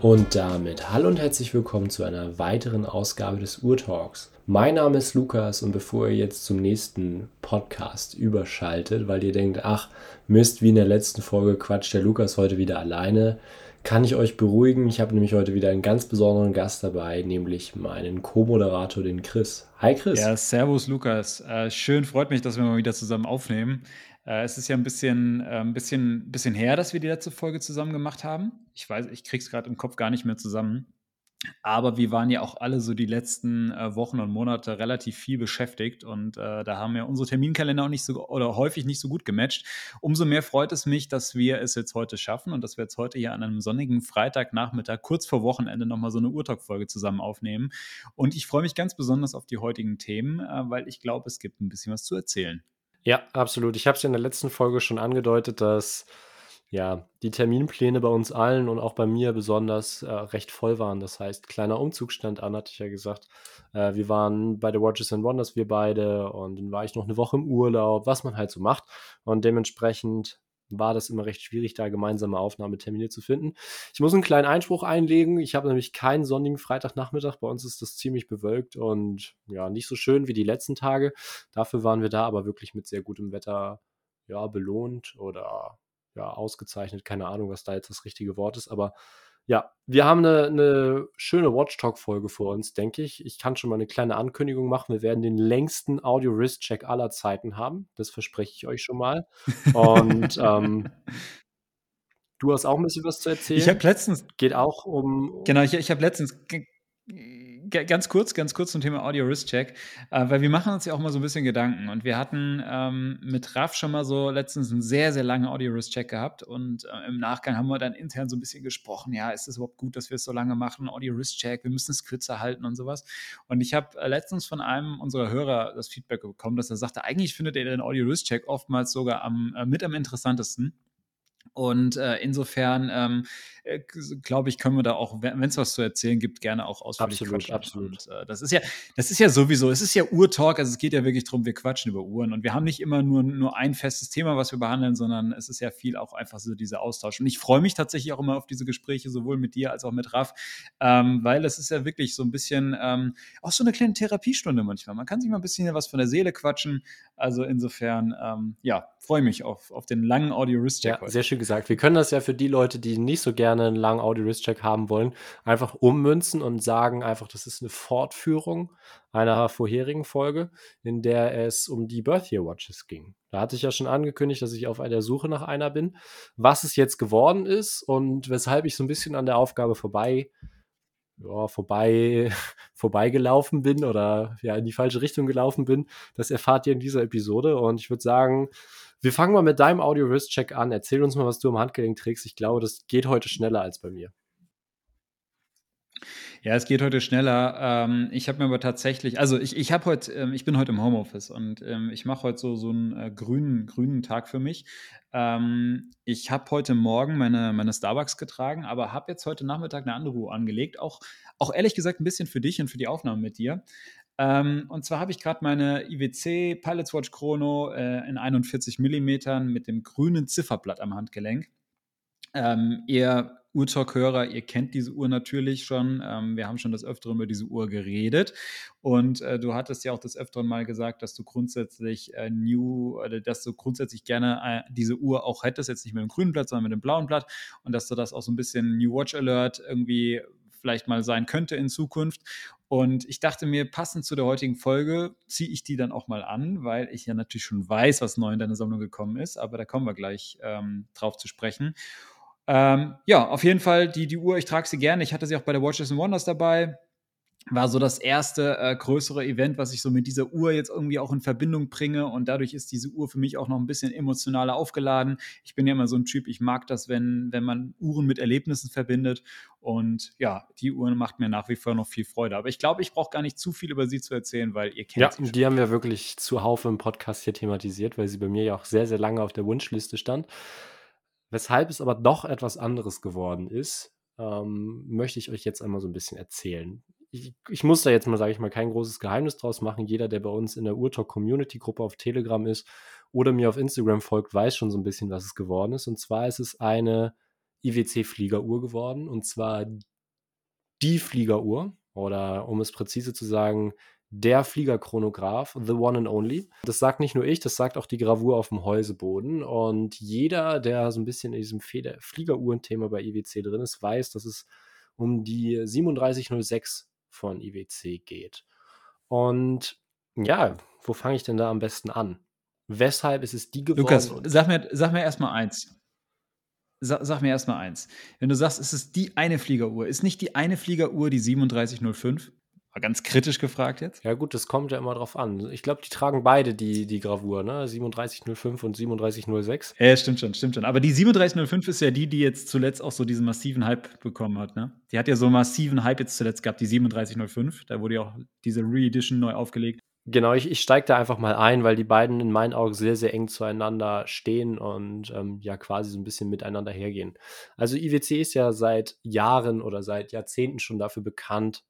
Und damit hallo und herzlich willkommen zu einer weiteren Ausgabe des Urtalks. Mein Name ist Lukas und bevor ihr jetzt zum nächsten Podcast überschaltet, weil ihr denkt, ach Mist, wie in der letzten Folge quatscht der Lukas heute wieder alleine, kann ich euch beruhigen. Ich habe nämlich heute wieder einen ganz besonderen Gast dabei, nämlich meinen Co-Moderator, den Chris. Hi Chris. Ja, servus Lukas. Äh, schön, freut mich, dass wir mal wieder zusammen aufnehmen. Äh, es ist ja ein bisschen, äh, ein bisschen, bisschen her, dass wir die letzte Folge zusammen gemacht haben. Ich weiß, ich krieg's gerade im Kopf gar nicht mehr zusammen. Aber wir waren ja auch alle so die letzten äh, Wochen und Monate relativ viel beschäftigt und äh, da haben ja unsere Terminkalender auch nicht so oder häufig nicht so gut gematcht. Umso mehr freut es mich, dass wir es jetzt heute schaffen und dass wir jetzt heute hier an einem sonnigen Freitagnachmittag kurz vor Wochenende nochmal so eine Urtalk-Folge zusammen aufnehmen. Und ich freue mich ganz besonders auf die heutigen Themen, äh, weil ich glaube, es gibt ein bisschen was zu erzählen. Ja, absolut. Ich habe es ja in der letzten Folge schon angedeutet, dass ja, die Terminpläne bei uns allen und auch bei mir besonders äh, recht voll waren. Das heißt, kleiner Umzug stand an, hatte ich ja gesagt. Äh, wir waren bei The Watches and Wonders, wir beide, und dann war ich noch eine Woche im Urlaub, was man halt so macht. Und dementsprechend war das immer recht schwierig, da gemeinsame Aufnahmetermine zu finden. Ich muss einen kleinen Einspruch einlegen. Ich habe nämlich keinen sonnigen Freitagnachmittag. Bei uns ist das ziemlich bewölkt und ja, nicht so schön wie die letzten Tage. Dafür waren wir da aber wirklich mit sehr gutem Wetter ja, belohnt oder ja, ausgezeichnet. Keine Ahnung, was da jetzt das richtige Wort ist, aber ja, wir haben eine, eine schöne Watch Talk-Folge vor uns, denke ich. Ich kann schon mal eine kleine Ankündigung machen. Wir werden den längsten Audio-Wrist-Check aller Zeiten haben. Das verspreche ich euch schon mal. Und ähm, du hast auch ein bisschen was zu erzählen. Ich habe letztens. Geht auch um. Genau, ich, ich habe letztens ganz kurz, ganz kurz zum Thema Audio Risk Check, äh, weil wir machen uns ja auch mal so ein bisschen Gedanken. Und wir hatten ähm, mit Raff schon mal so letztens einen sehr, sehr langen Audio Risk Check gehabt. Und äh, im Nachgang haben wir dann intern so ein bisschen gesprochen, ja, ist es überhaupt gut, dass wir es so lange machen, Audio Risk Check, wir müssen es kürzer halten und sowas. Und ich habe äh, letztens von einem unserer Hörer das Feedback bekommen, dass er sagte, eigentlich findet er den Audio Risk Check oftmals sogar am, äh, mit am interessantesten. Und äh, insofern ähm, äh, glaube ich, können wir da auch, wenn es was zu erzählen gibt, gerne auch ausführlich absolut, quatschen. Absolut. Und, äh, das ist ja, das ist ja sowieso, es ist ja Urtalk, also es geht ja wirklich darum, wir quatschen über Uhren und wir haben nicht immer nur, nur ein festes Thema, was wir behandeln, sondern es ist ja viel auch einfach so dieser Austausch. Und ich freue mich tatsächlich auch immer auf diese Gespräche, sowohl mit dir als auch mit Raff, ähm, weil es ist ja wirklich so ein bisschen ähm, auch so eine kleine Therapiestunde manchmal. Man kann sich mal ein bisschen was von der Seele quatschen. Also insofern, ähm, ja, freue mich auf, auf den langen Audio-Wrist-Check. Ja, sehr schön gesagt. Wir können das ja für die Leute, die nicht so gerne einen langen Audio-Wrist-Check haben wollen, einfach ummünzen und sagen einfach, das ist eine Fortführung einer vorherigen Folge, in der es um die Birth Year Watches ging. Da hatte ich ja schon angekündigt, dass ich auf der Suche nach einer bin. Was es jetzt geworden ist und weshalb ich so ein bisschen an der Aufgabe vorbei ja, vorbei, vorbeigelaufen bin oder ja, in die falsche Richtung gelaufen bin, das erfahrt ihr in dieser Episode. Und ich würde sagen, wir fangen mal mit deinem Audio-Wrist-Check an. Erzähl uns mal, was du am Handgelenk trägst. Ich glaube, das geht heute schneller als bei mir. Ja, es geht heute schneller. Ähm, ich habe mir aber tatsächlich, also ich, ich habe heute, ähm, ich bin heute im Homeoffice und ähm, ich mache heute so, so einen äh, grünen, grünen Tag für mich. Ich habe heute Morgen meine, meine Starbucks getragen, aber habe jetzt heute Nachmittag eine andere Uhr angelegt. Auch, auch ehrlich gesagt ein bisschen für dich und für die Aufnahme mit dir. Ähm, und zwar habe ich gerade meine IWC Pilots Watch Chrono äh, in 41 mm mit dem grünen Zifferblatt am Handgelenk. Ähm, ihr Uhrtalk-Hörer, ihr kennt diese Uhr natürlich schon. Ähm, wir haben schon das Öfteren über diese Uhr geredet. Und äh, du hattest ja auch das Öfteren mal gesagt, dass du grundsätzlich äh, New, oder dass du grundsätzlich gerne äh, diese Uhr auch hättest, jetzt nicht mit dem grünen Blatt, sondern mit dem blauen Blatt. Und dass du das auch so ein bisschen New Watch Alert irgendwie vielleicht mal sein könnte in Zukunft. Und ich dachte mir, passend zu der heutigen Folge ziehe ich die dann auch mal an, weil ich ja natürlich schon weiß, was neu in deine Sammlung gekommen ist, aber da kommen wir gleich ähm, drauf zu sprechen. Ähm, ja, auf jeden Fall die, die Uhr, ich trage sie gerne. Ich hatte sie auch bei der Watches and Wonders dabei. War so das erste äh, größere Event, was ich so mit dieser Uhr jetzt irgendwie auch in Verbindung bringe. Und dadurch ist diese Uhr für mich auch noch ein bisschen emotionaler aufgeladen. Ich bin ja immer so ein Typ, ich mag das, wenn, wenn man Uhren mit Erlebnissen verbindet. Und ja, die Uhr macht mir nach wie vor noch viel Freude. Aber ich glaube, ich brauche gar nicht zu viel über sie zu erzählen, weil ihr kennt ja, sie. Ja, die haben wir wirklich zuhauf im Podcast hier thematisiert, weil sie bei mir ja auch sehr, sehr lange auf der Wunschliste stand. Weshalb es aber doch etwas anderes geworden ist, ähm, möchte ich euch jetzt einmal so ein bisschen erzählen. Ich, ich muss da jetzt mal, sage ich mal, kein großes Geheimnis draus machen. Jeder, der bei uns in der Urtalk Community Gruppe auf Telegram ist oder mir auf Instagram folgt, weiß schon so ein bisschen, was es geworden ist. Und zwar ist es eine IWC Fliegeruhr geworden und zwar die Fliegeruhr oder um es präzise zu sagen, der Fliegerchronograph, the one and only. Das sagt nicht nur ich, das sagt auch die Gravur auf dem Häuseboden. Und jeder, der so ein bisschen in diesem Fliegeruhren-Thema bei IWC drin ist, weiß, dass es um die 3706 von IWC geht. Und ja, wo fange ich denn da am besten an? Weshalb ist es die geworden? Lukas, sag mir, sag mir erstmal eins. Sag, sag mir erstmal eins. Wenn du sagst, es ist die eine Fliegeruhr, ist nicht die eine Fliegeruhr die 3705? Mal ganz kritisch gefragt jetzt. Ja, gut, das kommt ja immer drauf an. Ich glaube, die tragen beide die, die Gravur, ne? 3705 und 3706. Ja, stimmt schon, stimmt schon. Aber die 3705 ist ja die, die jetzt zuletzt auch so diesen massiven Hype bekommen hat, ne? Die hat ja so einen massiven Hype jetzt zuletzt gehabt, die 3705. Da wurde ja auch diese Re-Edition neu aufgelegt. Genau, ich, ich steige da einfach mal ein, weil die beiden in meinen Augen sehr, sehr eng zueinander stehen und ähm, ja quasi so ein bisschen miteinander hergehen. Also IWC ist ja seit Jahren oder seit Jahrzehnten schon dafür bekannt,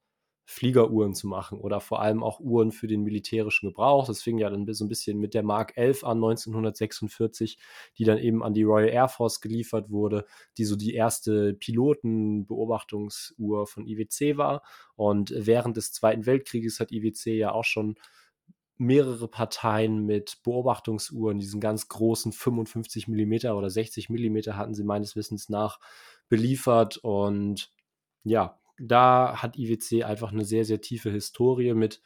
Fliegeruhren zu machen oder vor allem auch Uhren für den militärischen Gebrauch. Das fing ja dann so ein bisschen mit der Mark 11 an 1946, die dann eben an die Royal Air Force geliefert wurde, die so die erste Pilotenbeobachtungsuhr von IWC war. Und während des Zweiten Weltkrieges hat IWC ja auch schon mehrere Parteien mit Beobachtungsuhren, diesen ganz großen 55 mm oder 60 mm hatten sie meines Wissens nach beliefert und ja, da hat IWC einfach eine sehr, sehr tiefe Historie mit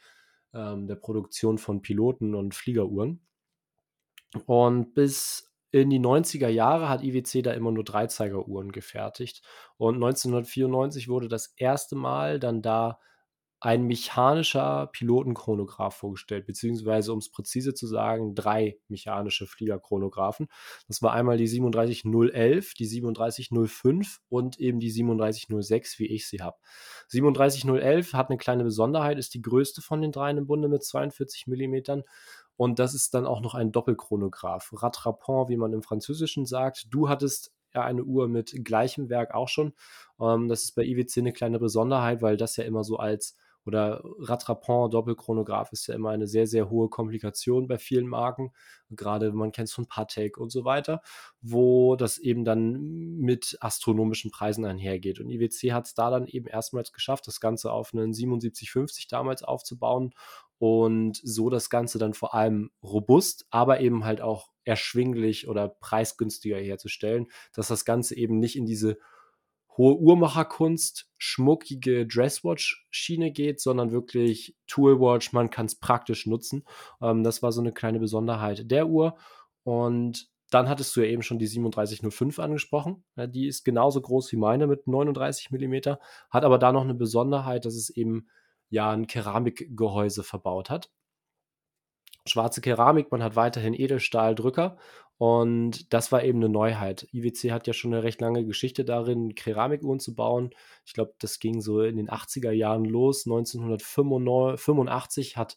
ähm, der Produktion von Piloten und Fliegeruhren. Und bis in die 90er Jahre hat IWC da immer nur Dreizeigeruhren gefertigt. Und 1994 wurde das erste Mal dann da ein mechanischer Pilotenchronograph vorgestellt, beziehungsweise um es präzise zu sagen, drei mechanische Fliegerchronographen. Das war einmal die 37011, die 37005 und eben die 3706, wie ich sie habe. 37011 hat eine kleine Besonderheit, ist die größte von den dreien im Bunde mit 42 mm. Und das ist dann auch noch ein Doppelchronograph. Rattrapant, wie man im Französischen sagt. Du hattest ja eine Uhr mit gleichem Werk auch schon. Ähm, das ist bei IWC eine kleine Besonderheit, weil das ja immer so als oder Rattrapant, Doppelchronograph ist ja immer eine sehr, sehr hohe Komplikation bei vielen Marken. Gerade man kennt es von Patek und so weiter, wo das eben dann mit astronomischen Preisen einhergeht. Und IWC hat es da dann eben erstmals geschafft, das Ganze auf einen 7750 damals aufzubauen und so das Ganze dann vor allem robust, aber eben halt auch erschwinglich oder preisgünstiger herzustellen, dass das Ganze eben nicht in diese hohe Uhrmacherkunst, schmuckige Dresswatch-Schiene geht, sondern wirklich Toolwatch, man kann es praktisch nutzen. Ähm, das war so eine kleine Besonderheit der Uhr. Und dann hattest du ja eben schon die 3705 angesprochen. Ja, die ist genauso groß wie meine mit 39 mm, hat aber da noch eine Besonderheit, dass es eben ja ein Keramikgehäuse verbaut hat. Schwarze Keramik, man hat weiterhin Edelstahldrücker und das war eben eine Neuheit. IWC hat ja schon eine recht lange Geschichte darin, Keramikuhren zu bauen. Ich glaube, das ging so in den 80er Jahren los. 1985 hat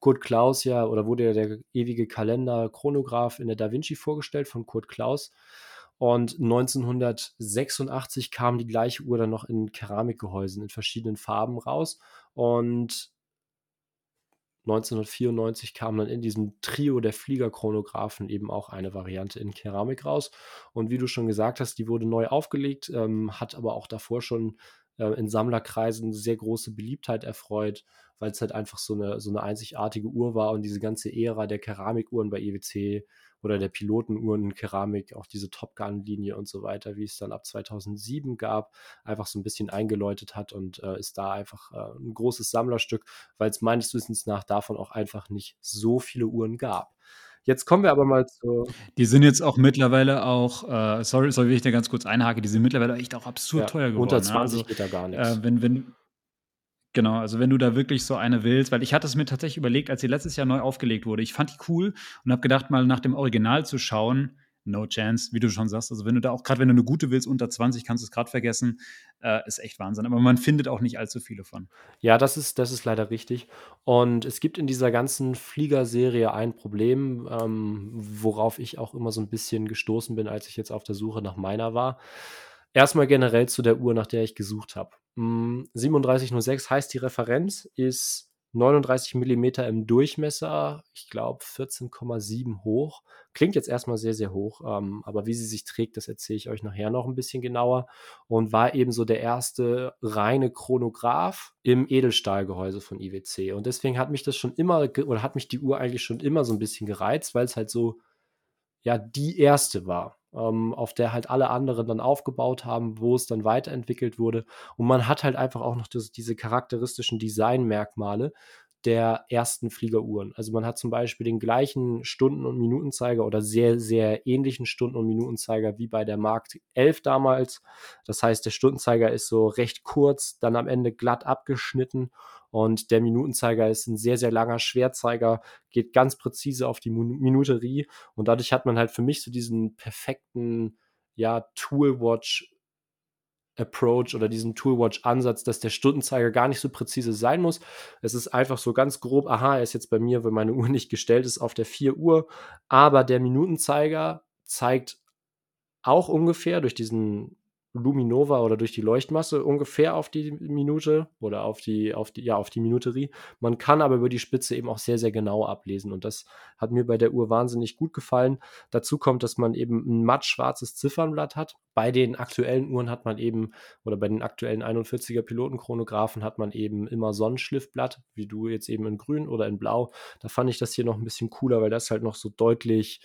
Kurt Klaus ja, oder wurde ja der ewige Kalender Chronograph in der Da Vinci vorgestellt von Kurt Klaus. Und 1986 kam die gleiche Uhr dann noch in Keramikgehäusen in verschiedenen Farben raus. Und 1994 kam dann in diesem Trio der Fliegerchronographen eben auch eine Variante in Keramik raus. Und wie du schon gesagt hast, die wurde neu aufgelegt, ähm, hat aber auch davor schon äh, in Sammlerkreisen sehr große Beliebtheit erfreut, weil es halt einfach so eine, so eine einzigartige Uhr war und diese ganze Ära der Keramikuhren bei EWC oder der Pilotenuhren in Keramik, auch diese Top Gun-Linie und so weiter, wie es dann ab 2007 gab, einfach so ein bisschen eingeläutet hat und äh, ist da einfach äh, ein großes Sammlerstück, weil es meines Wissens nach davon auch einfach nicht so viele Uhren gab. Jetzt kommen wir aber mal zu. Die sind jetzt auch mittlerweile auch, äh, sorry, sorry, wenn ich da ganz kurz einhake, die sind mittlerweile echt auch absurd ja, teuer geworden. Unter 20 ne? also, geht da gar nichts. Äh, wenn, wenn, Genau, also wenn du da wirklich so eine willst, weil ich hatte es mir tatsächlich überlegt, als sie letztes Jahr neu aufgelegt wurde. Ich fand die cool und habe gedacht, mal nach dem Original zu schauen. No chance, wie du schon sagst. Also wenn du da auch, gerade wenn du eine gute willst, unter 20, kannst du es gerade vergessen. Äh, ist echt Wahnsinn. Aber man findet auch nicht allzu viele von. Ja, das ist, das ist leider richtig. Und es gibt in dieser ganzen Fliegerserie ein Problem, ähm, worauf ich auch immer so ein bisschen gestoßen bin, als ich jetzt auf der Suche nach meiner war. Erstmal generell zu der Uhr, nach der ich gesucht habe. 3706 hm, heißt die Referenz, ist 39 Millimeter im Durchmesser, ich glaube 14,7 hoch. Klingt jetzt erstmal sehr, sehr hoch, ähm, aber wie sie sich trägt, das erzähle ich euch nachher noch ein bisschen genauer. Und war eben so der erste reine Chronograph im Edelstahlgehäuse von IWC. Und deswegen hat mich das schon immer, oder hat mich die Uhr eigentlich schon immer so ein bisschen gereizt, weil es halt so, ja, die erste war ähm, auf der halt alle anderen dann aufgebaut haben, wo es dann weiterentwickelt wurde. Und man hat halt einfach auch noch das, diese charakteristischen Designmerkmale der ersten Fliegeruhren. Also man hat zum Beispiel den gleichen Stunden- und Minutenzeiger oder sehr, sehr ähnlichen Stunden- und Minutenzeiger wie bei der Mark 11 damals. Das heißt, der Stundenzeiger ist so recht kurz, dann am Ende glatt abgeschnitten und der Minutenzeiger ist ein sehr, sehr langer Schwerzeiger, geht ganz präzise auf die Minuterie. Und dadurch hat man halt für mich so diesen perfekten, ja, Toolwatch Approach oder diesen Toolwatch-Ansatz, dass der Stundenzeiger gar nicht so präzise sein muss. Es ist einfach so ganz grob, aha, er ist jetzt bei mir, wenn meine Uhr nicht gestellt ist, auf der 4 Uhr. Aber der Minutenzeiger zeigt auch ungefähr durch diesen Luminova oder durch die Leuchtmasse ungefähr auf die Minute oder auf die, auf die, ja, auf die Minuterie. Man kann aber über die Spitze eben auch sehr, sehr genau ablesen. Und das hat mir bei der Uhr wahnsinnig gut gefallen. Dazu kommt, dass man eben ein matt schwarzes Ziffernblatt hat. Bei den aktuellen Uhren hat man eben, oder bei den aktuellen 41er Pilotenchronographen hat man eben immer Sonnenschliffblatt, wie du jetzt eben in grün oder in blau. Da fand ich das hier noch ein bisschen cooler, weil das halt noch so deutlich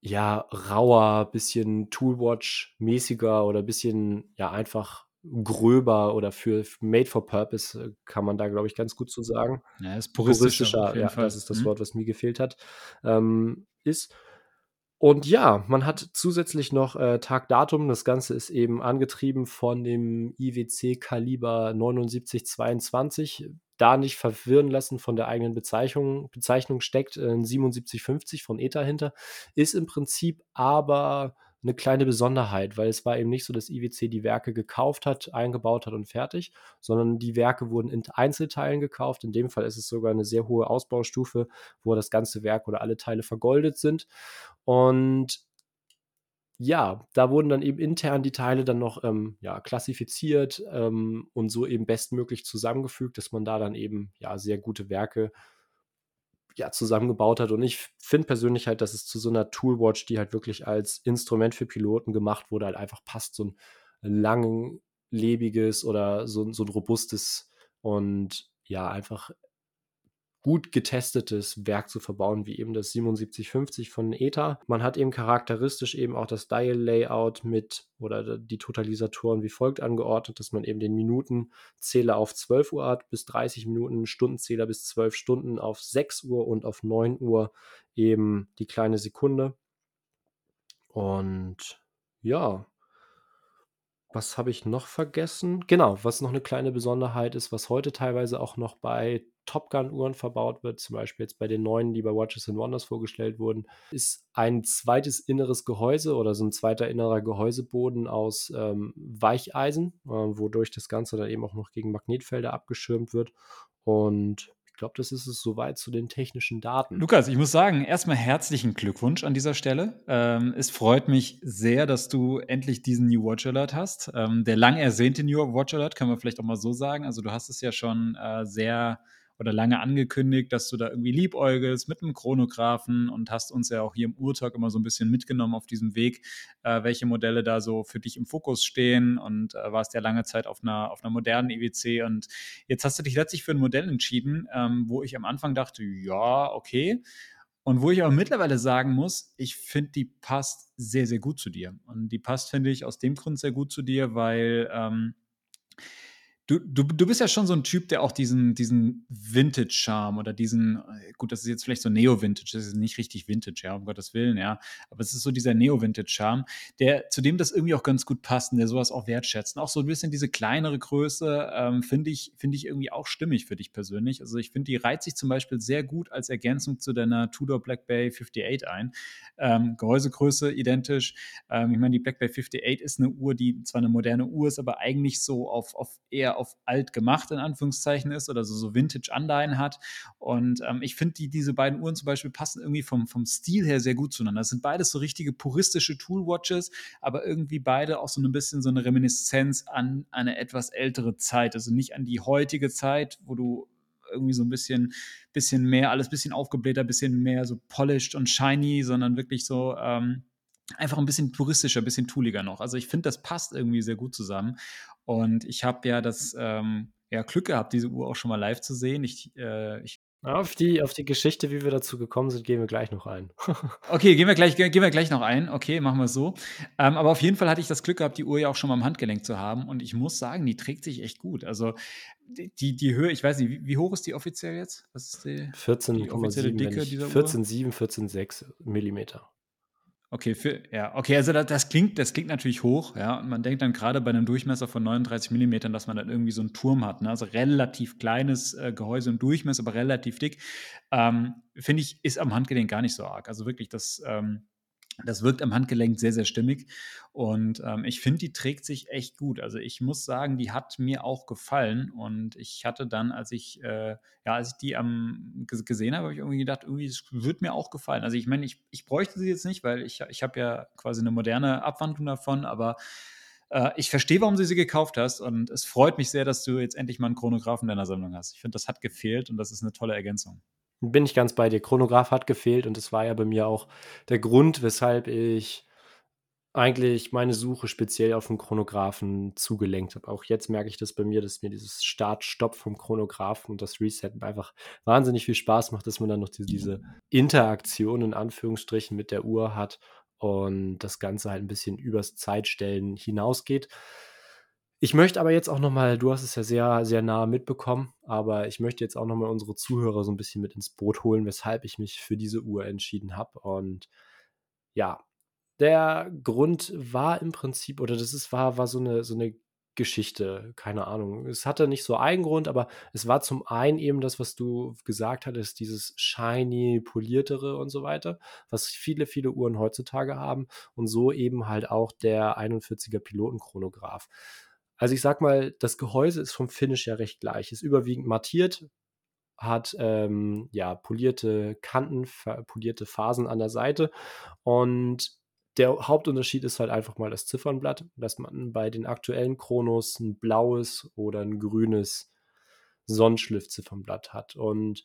ja, rauer, bisschen Toolwatch-mäßiger oder bisschen, ja, einfach gröber oder für made for purpose, äh, kann man da, glaube ich, ganz gut so sagen. Ja, ist puristischer, Puristischer, ja, Fall. das ist das Mhm. Wort, was mir gefehlt hat, ähm, ist. Und ja, man hat zusätzlich noch äh, Tag-Datum. Das Ganze ist eben angetrieben von dem IWC Kaliber 7922 da nicht verwirren lassen von der eigenen Bezeichnung. Bezeichnung steckt äh, ein 7750 von ETA hinter, ist im Prinzip aber eine kleine Besonderheit, weil es war eben nicht so, dass IWC die Werke gekauft hat, eingebaut hat und fertig, sondern die Werke wurden in Einzelteilen gekauft. In dem Fall ist es sogar eine sehr hohe Ausbaustufe, wo das ganze Werk oder alle Teile vergoldet sind. Und ja, da wurden dann eben intern die Teile dann noch ähm, ja, klassifiziert ähm, und so eben bestmöglich zusammengefügt, dass man da dann eben ja sehr gute Werke ja, zusammengebaut hat. Und ich finde persönlich halt, dass es zu so einer Toolwatch, die halt wirklich als Instrument für Piloten gemacht wurde, halt einfach passt, so ein langlebiges oder so, so ein robustes und ja, einfach gut getestetes Werk zu verbauen, wie eben das 7750 von ETA. Man hat eben charakteristisch eben auch das Dial-Layout mit oder die Totalisatoren wie folgt angeordnet, dass man eben den Minutenzähler auf 12 Uhr hat bis 30 Minuten, Stundenzähler bis 12 Stunden auf 6 Uhr und auf 9 Uhr eben die kleine Sekunde. Und ja, was habe ich noch vergessen? Genau, was noch eine kleine Besonderheit ist, was heute teilweise auch noch bei Top Gun-Uhren verbaut wird, zum Beispiel jetzt bei den neuen, die bei Watches and Wonders vorgestellt wurden, ist ein zweites inneres Gehäuse oder so ein zweiter innerer Gehäuseboden aus ähm, Weicheisen, äh, wodurch das Ganze dann eben auch noch gegen Magnetfelder abgeschirmt wird. Und glaube, das ist es soweit zu den technischen Daten. Lukas, ich muss sagen, erstmal herzlichen Glückwunsch an dieser Stelle. Ähm, es freut mich sehr, dass du endlich diesen New Watch Alert hast. Ähm, der lang ersehnte New Watch Alert, können wir vielleicht auch mal so sagen. Also du hast es ja schon äh, sehr oder lange angekündigt, dass du da irgendwie liebäugelst mit einem Chronographen und hast uns ja auch hier im Urtalk immer so ein bisschen mitgenommen auf diesem Weg, äh, welche Modelle da so für dich im Fokus stehen und äh, warst ja lange Zeit auf einer, auf einer modernen IWC und jetzt hast du dich letztlich für ein Modell entschieden, ähm, wo ich am Anfang dachte, ja, okay. Und wo ich aber mittlerweile sagen muss, ich finde, die passt sehr, sehr gut zu dir. Und die passt, finde ich, aus dem Grund sehr gut zu dir, weil ähm, Du, du, du bist ja schon so ein Typ, der auch diesen, diesen Vintage-Charme oder diesen, äh, gut, das ist jetzt vielleicht so Neo-Vintage, das ist nicht richtig Vintage, ja, um Gottes Willen, ja, aber es ist so dieser Neo-Vintage-Charme, der, zu dem das irgendwie auch ganz gut passt und der sowas auch wertschätzt. Und auch so ein bisschen diese kleinere Größe ähm, finde ich, find ich irgendwie auch stimmig für dich persönlich. Also ich finde, die reiht sich zum Beispiel sehr gut als Ergänzung zu deiner Tudor Black Bay 58 ein. Ähm, Gehäusegröße identisch. Ähm, ich meine, die Black Bay 58 ist eine Uhr, die zwar eine moderne Uhr ist, aber eigentlich so auf, auf eher auf alt gemacht in Anführungszeichen ist oder so, so Vintage-Anleihen hat. Und ähm, ich finde, die, diese beiden Uhren zum Beispiel passen irgendwie vom, vom Stil her sehr gut zueinander. Das sind beides so richtige puristische Toolwatches, aber irgendwie beide auch so ein bisschen so eine Reminiszenz an eine etwas ältere Zeit. Also nicht an die heutige Zeit, wo du irgendwie so ein bisschen, bisschen mehr, alles bisschen aufgeblähter, bisschen mehr so polished und shiny, sondern wirklich so ähm, einfach ein bisschen touristischer, ein bisschen tooliger noch. Also ich finde, das passt irgendwie sehr gut zusammen. Und ich habe ja das ähm, ja, Glück gehabt, diese Uhr auch schon mal live zu sehen. Ich, äh, ich Auf die auf die Geschichte, wie wir dazu gekommen sind, gehen wir gleich noch ein. Okay, gehen wir gleich, gehen wir gleich noch ein. Okay, machen wir es so. Ähm, aber auf jeden Fall hatte ich das Glück gehabt, die Uhr ja auch schon mal am Handgelenk zu haben. Und ich muss sagen, die trägt sich echt gut. Also die, die Höhe, ich weiß nicht, wie, wie hoch ist die offiziell jetzt? Was ist die, die offizielle 14,7, wenn Dicke ich dieser Uhr? 14,7, 14,6 Millimeter. Okay, für, ja, okay, also da, das klingt, das klingt natürlich hoch, ja. Und man denkt dann gerade bei einem Durchmesser von 39 Millimetern, dass man dann irgendwie so einen Turm hat, ne? Also relativ kleines äh, Gehäuse und Durchmesser, aber relativ dick. Ähm, Finde ich, ist am Handgelenk gar nicht so arg. Also wirklich, das, ähm, das wirkt am Handgelenk sehr, sehr stimmig. Und ähm, ich finde, die trägt sich echt gut. Also ich muss sagen, die hat mir auch gefallen. Und ich hatte dann, als ich, äh, ja, als ich die ges- gesehen habe, habe ich irgendwie gedacht, irgendwie, es wird mir auch gefallen. Also ich meine, ich, ich bräuchte sie jetzt nicht, weil ich, ich habe ja quasi eine moderne Abwandlung davon, aber äh, ich verstehe, warum du sie gekauft hast. Und es freut mich sehr, dass du jetzt endlich mal einen Chronographen in deiner Sammlung hast. Ich finde, das hat gefehlt und das ist eine tolle Ergänzung. Bin ich ganz bei dir. Chronograph hat gefehlt und das war ja bei mir auch der Grund, weshalb ich eigentlich meine Suche speziell auf 'n Chronographen zugelenkt habe. Auch jetzt merke ich das bei mir, dass mir dieses Start-Stopp vom Chronographen und das Resetten einfach wahnsinnig viel Spaß macht, dass man dann noch diese Interaktion in Anführungsstrichen mit der Uhr hat und das Ganze halt 'n bisschen übers Zeitstellen hinausgeht. Ich möchte aber jetzt auch noch mal du hast es ja sehr, sehr nah mitbekommen, aber ich möchte jetzt auch noch mal unsere Zuhörer so 'n bisschen mit ins Boot holen, weshalb ich mich für diese Uhr entschieden habe. Und ja, der Grund war im Prinzip oder das ist war war so 'ne so 'ne Geschichte, keine Ahnung. Es hatte nicht so einen Grund, aber es war zum einen eben das, was du gesagt hattest, dieses shiny, poliertere und so weiter, was viele, viele Uhren heutzutage haben und so eben halt auch der 41er Pilotenchronograph. Also, ich sage mal, das Gehäuse ist vom Finish her recht gleich. Ist überwiegend mattiert, hat, ähm, ja, polierte Kanten, polierte Phasen an der Seite und der Hauptunterschied ist halt einfach mal das Ziffernblatt, dass man bei den aktuellen Chronos 'n blaues oder 'n grünes Sonnenschliff-Ziffernblatt hat. Und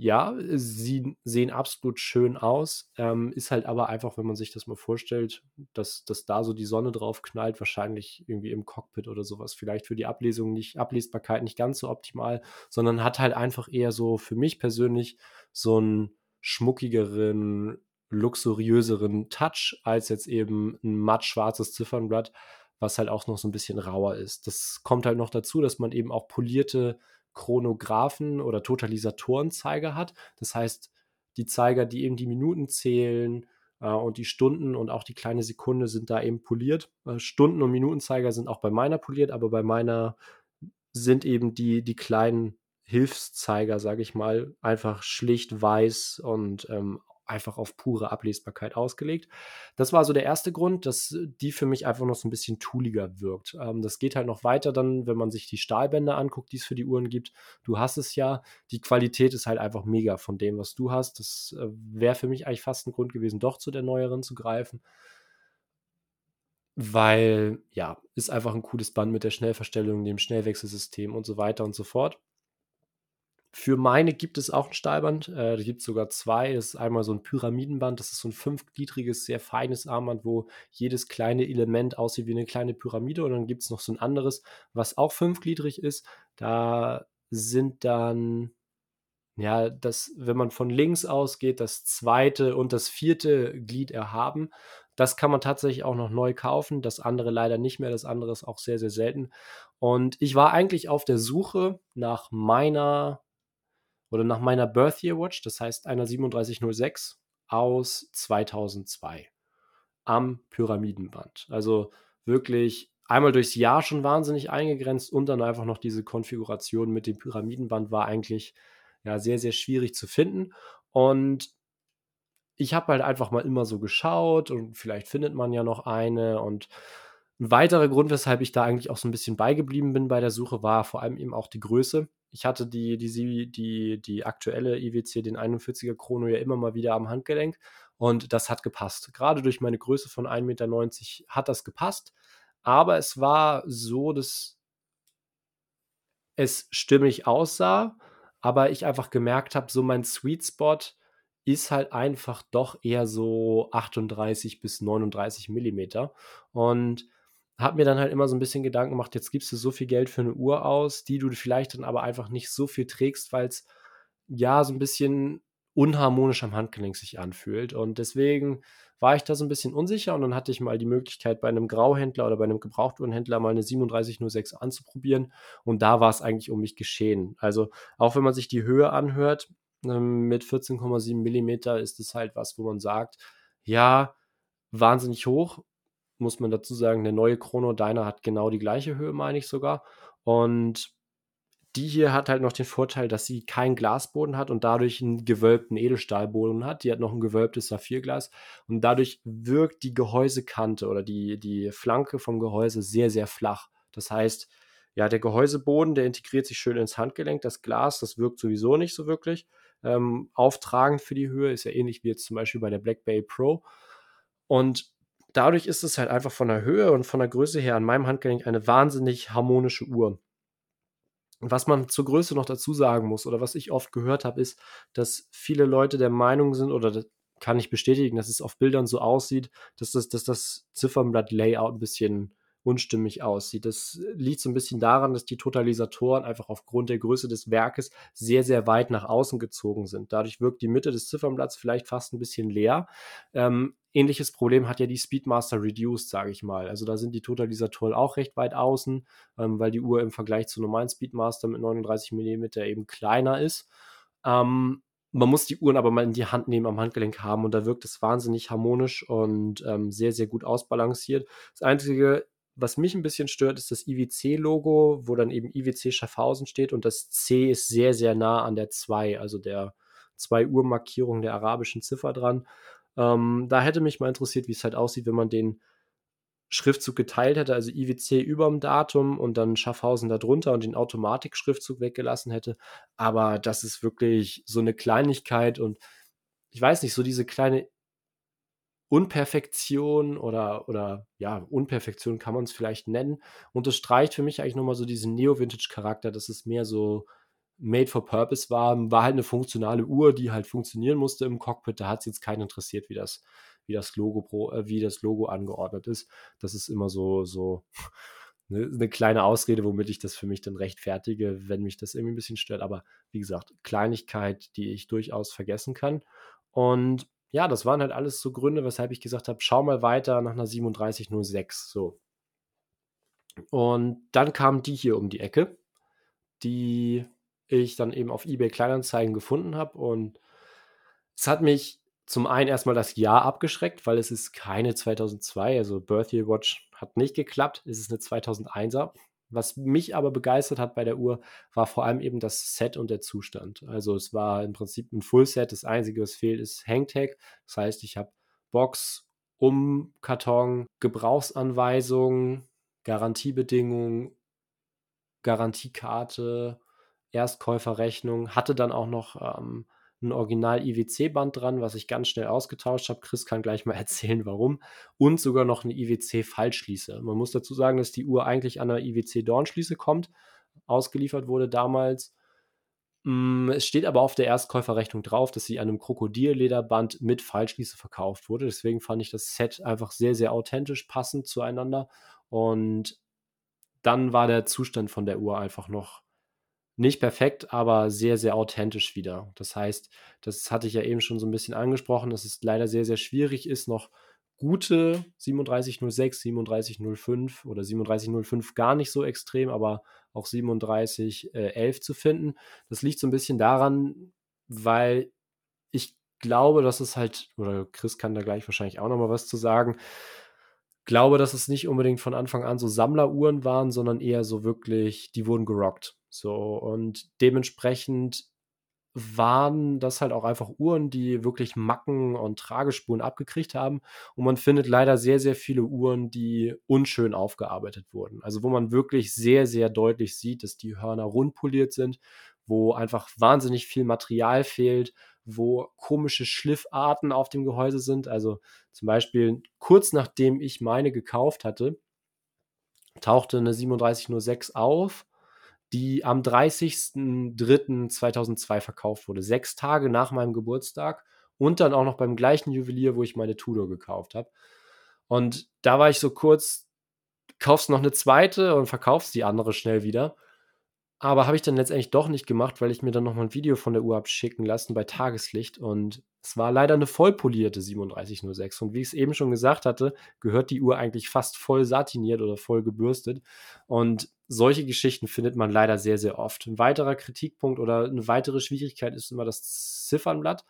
ja, sie sehen absolut schön aus, ähm, ist halt aber einfach, wenn man sich das mal vorstellt, dass dass da so die Sonne drauf knallt, wahrscheinlich irgendwie im Cockpit oder so was, vielleicht für die Ablesung nicht Ablesbarkeit nicht ganz so optimal, sondern hat halt einfach eher so für mich persönlich so 'n schmuckigeren, luxuriöseren Touch als jetzt eben 'n mattschwarzes Ziffernblatt, was halt auch noch so 'n bisschen rauer ist. Das kommt halt noch dazu, dass man eben auch polierte Chronographen oder Totalisatorenzeiger hat. Das heißt, die Zeiger, die eben die Minuten zählen, äh, und die Stunden und auch die kleine Sekunde sind da eben poliert. Äh, Stunden und Minutenzeiger sind auch bei meiner poliert, aber bei meiner sind eben die die kleinen Hilfszeiger, sage ich mal, einfach schlicht weiß und, ähm, einfach auf pure Ablesbarkeit ausgelegt. Das war so der erste Grund, dass die für mich einfach noch so 'n bisschen tooliger wirkt. Ähm, das geht halt noch weiter dann, wenn man sich die Stahlbänder anguckt, die es für die Uhren gibt. Du hast es ja. Die Qualität ist halt einfach mega von dem, was du hast. Das, äh, wäre für mich eigentlich fast 'n Grund gewesen, doch zu der neueren zu greifen. Weil, ja, ist einfach 'n cooles Band mit der Schnellverstellung, dem Schnellwechselsystem und so weiter und so fort. Für meine gibt es auch 'n Stahlband. Äh, da gibt's sogar 2. Das ist einmal so 'n Pyramidenband. Das ist so 'n fünfgliedriges, sehr feines Armband, wo jedes kleine Element aussieht wie 'ne kleine Pyramide. Und dann gibt's noch so 'n anderes, was auch fünfgliedrig ist. Da sind dann ja, das wenn man von links ausgeht, das 2. und das 4. Glied erhaben. Das kann man tatsächlich auch noch neu kaufen, das andere leider nicht mehr. Das andere ist auch sehr, sehr selten. Und ich war eigentlich auf der Suche nach meiner oder nach meiner Birth Year Watch, das heißt einer 3706 aus 2002 am Pyramidenband. Also wirklich einmal durchs Jahr schon wahnsinnig eingegrenzt und dann einfach noch diese Konfiguration mit dem Pyramidenband war eigentlich, ja, sehr, sehr schwierig zu finden. Und ich habe halt einfach mal immer so geschaut und vielleicht findet man ja noch eine. Und 'n weiterer Grund, weshalb ich da eigentlich auch so 'n bisschen bei geblieben bin bei der Suche, war vor allem eben auch die Größe. Ich hatte die die die die aktuelle IWC, den 41er Chrono ja immer mal wieder am Handgelenk und das hat gepasst. Grade durch meine Größe von 1,90 m hat das gepasst, aber es war so, dass es stimmig aussah, aber ich einfach gemerkt habe, so mein Sweet Spot ist halt einfach doch eher so 38 bis 39 Millimeter und habe mir dann halt immer so ein bisschen Gedanken gemacht, jetzt gibst du so viel Geld für eine Uhr aus, die du vielleicht dann aber einfach nicht so viel trägst, weil es ja so ein bisschen unharmonisch am Handgelenk sich anfühlt. Und deswegen war ich da so ein bisschen unsicher und dann hatte ich mal die Möglichkeit, bei einem Grauhändler oder bei einem Gebrauchtuhrenhändler mal eine 3706 anzuprobieren und da war es eigentlich um mich geschehen. Also, auch wenn man sich die Höhe anhört, ähm, mit 14,7 Millimeter ist es halt was, wo man sagt: „Ja, wahnsinnig hoch.“ Muss man dazu sagen, der neue Chrono Dyna hat genau die gleiche Höhe, meine ich sogar. Und die hier hat halt noch den Vorteil, dass sie keinen Glasboden hat und dadurch einen gewölbten Edelstahlboden hat. Die hat noch ein gewölbtes Saphirglas und dadurch wirkt die Gehäusekante oder die, die Flanke vom Gehäuse sehr, sehr flach. Das heißt, ja, der Gehäuseboden, der integriert sich schön ins Handgelenk. Das Glas, das wirkt sowieso nicht so wirklich. Ähm, auftragend für die Höhe ist ja ähnlich wie jetzt zum Beispiel bei der Black Bay Pro. Und dadurch ist es halt einfach von der Höhe und von der Größe her an meinem Handgelenk eine wahnsinnig harmonische Uhr. Was man zur Größe noch dazu sagen muss oder was ich oft gehört habe, ist, dass viele Leute der Meinung sind oder das kann ich bestätigen, dass es auf Bildern so aussieht, dass das, dass das Ziffernblatt-Layout ein bisschen unstimmig aussieht. Das liegt so ein bisschen daran, dass die Totalisatoren einfach aufgrund der Größe des Werkes sehr, sehr weit nach außen gezogen sind. Dadurch wirkt die Mitte des Ziffernblatts vielleicht fast ein bisschen leer. Ähm, ähnliches Problem hat ja die Speedmaster Reduced, sage ich mal. Also da sind die Totalisatoren auch recht weit außen, ähm, weil die Uhr im Vergleich zu normalen Speedmaster mit 39 mm eben kleiner ist. Ähm, man muss die Uhren aber mal in die Hand nehmen, am Handgelenk haben und da wirkt es wahnsinnig harmonisch und ähm, sehr, sehr gut ausbalanciert. Das Einzige, was mich ein bisschen stört, ist das IWC-Logo, wo dann eben IWC Schaffhausen steht und das C ist sehr, sehr nah an der 2, also der 2 Uhr Markierung der arabischen Ziffer dran. Ähm, da hätte mich mal interessiert, wie es halt aussieht, wenn man den Schriftzug geteilt hätte, also IWC über dem Datum und dann Schaffhausen darunter und den Automatik-Schriftzug weggelassen hätte. Aber das ist wirklich so eine Kleinigkeit und ich weiß nicht, so diese kleine Unperfektion oder, oder ja, Unperfektion kann man es vielleicht nennen, unterstreicht für mich eigentlich nochmal so diesen Neo-Vintage-Charakter, dass es mehr so made for purpose war. War halt eine funktionale Uhr, die halt funktionieren musste im Cockpit. Da hat es jetzt keinen interessiert, wie das, wie das Logo pro, äh, wie das Logo angeordnet ist. Das ist immer so, so eine, eine, kleine Ausrede, womit ich das für mich dann rechtfertige, wenn mich das irgendwie ein bisschen stört. Aber wie gesagt, Kleinigkeit, die ich durchaus vergessen kann. Und ja, das waren halt alles so Gründe, weshalb ich gesagt habe, schau mal weiter nach einer 3706. So. Und dann kam die hier um die Ecke, die ich dann eben auf eBay Kleinanzeigen gefunden habe. Und es hat mich zum einen erstmal das Jahr abgeschreckt, weil es ist keine 2002, also Birthday Watch hat nicht geklappt, es ist eine 2001er. Was mich aber begeistert hat bei der Uhr, war vor allem eben das Set und der Zustand. Also es war im Prinzip ein Full-Set. Das Einzige, was fehlt, ist Hangtag. Das heißt, ich habe Box, Umkarton, Gebrauchsanweisungen, Garantiebedingungen, Garantiekarte, Erstkäuferrechnung, hatte dann auch noch ähm, ein Original-IWC-Band dran, was ich ganz schnell ausgetauscht habe. Chris kann gleich mal erzählen, warum. Und sogar noch eine IWC-Fallschließe. Man muss dazu sagen, dass die Uhr eigentlich an einer IWC-Dornschließe kommt. Ausgeliefert wurde damals. Mm, es steht aber auf der Erstkäuferrechnung drauf, dass sie an einem Krokodillederband mit Fallschließe verkauft wurde. Deswegen fand ich das Set einfach sehr, sehr authentisch passend zueinander. Und dann war der Zustand von der Uhr einfach noch nicht perfekt, aber sehr, sehr authentisch wieder. Das heißt, das hatte ich ja eben schon so ein bisschen angesprochen, dass es leider sehr, sehr schwierig ist, noch gute 3706, 3705 oder 3705 gar nicht so extrem, aber auch 3711 äh, zu finden. Das liegt so ein bisschen daran, weil ich glaube, dass es halt, oder Chris kann da gleich wahrscheinlich auch noch mal was zu sagen, glaube, dass es nicht unbedingt von Anfang an so Sammleruhren waren, sondern eher so wirklich, die wurden gerockt. So, und dementsprechend waren das halt auch einfach Uhren, die wirklich Macken und Tragespuren abgekriegt haben. Und man findet leider sehr, sehr viele Uhren, die unschön aufgearbeitet wurden. Also wo man wirklich sehr, sehr deutlich sieht, dass die Hörner rundpoliert sind, wo einfach wahnsinnig viel Material fehlt, wo komische Schliffarten auf dem Gehäuse sind. Also zum Beispiel kurz nachdem ich meine gekauft hatte, tauchte eine 3706 auf die am 30.03.2002 verkauft wurde. Sechs Tage nach meinem Geburtstag und dann auch noch beim gleichen Juwelier, wo ich meine Tudor gekauft habe. Und da war ich so kurz, kaufst noch eine zweite und verkaufst die andere schnell wieder. Aber habe ich dann letztendlich doch nicht gemacht, weil ich mir dann noch mal ein Video von der Uhr abschicken lassen bei Tageslicht. Und es war leider eine vollpolierte 3706 und wie ich es eben schon gesagt hatte, gehört die Uhr eigentlich fast voll satiniert oder voll gebürstet. Und solche Geschichten findet man leider sehr, sehr oft. Ein weiterer Kritikpunkt oder eine weitere Schwierigkeit ist immer das Ziffernblatt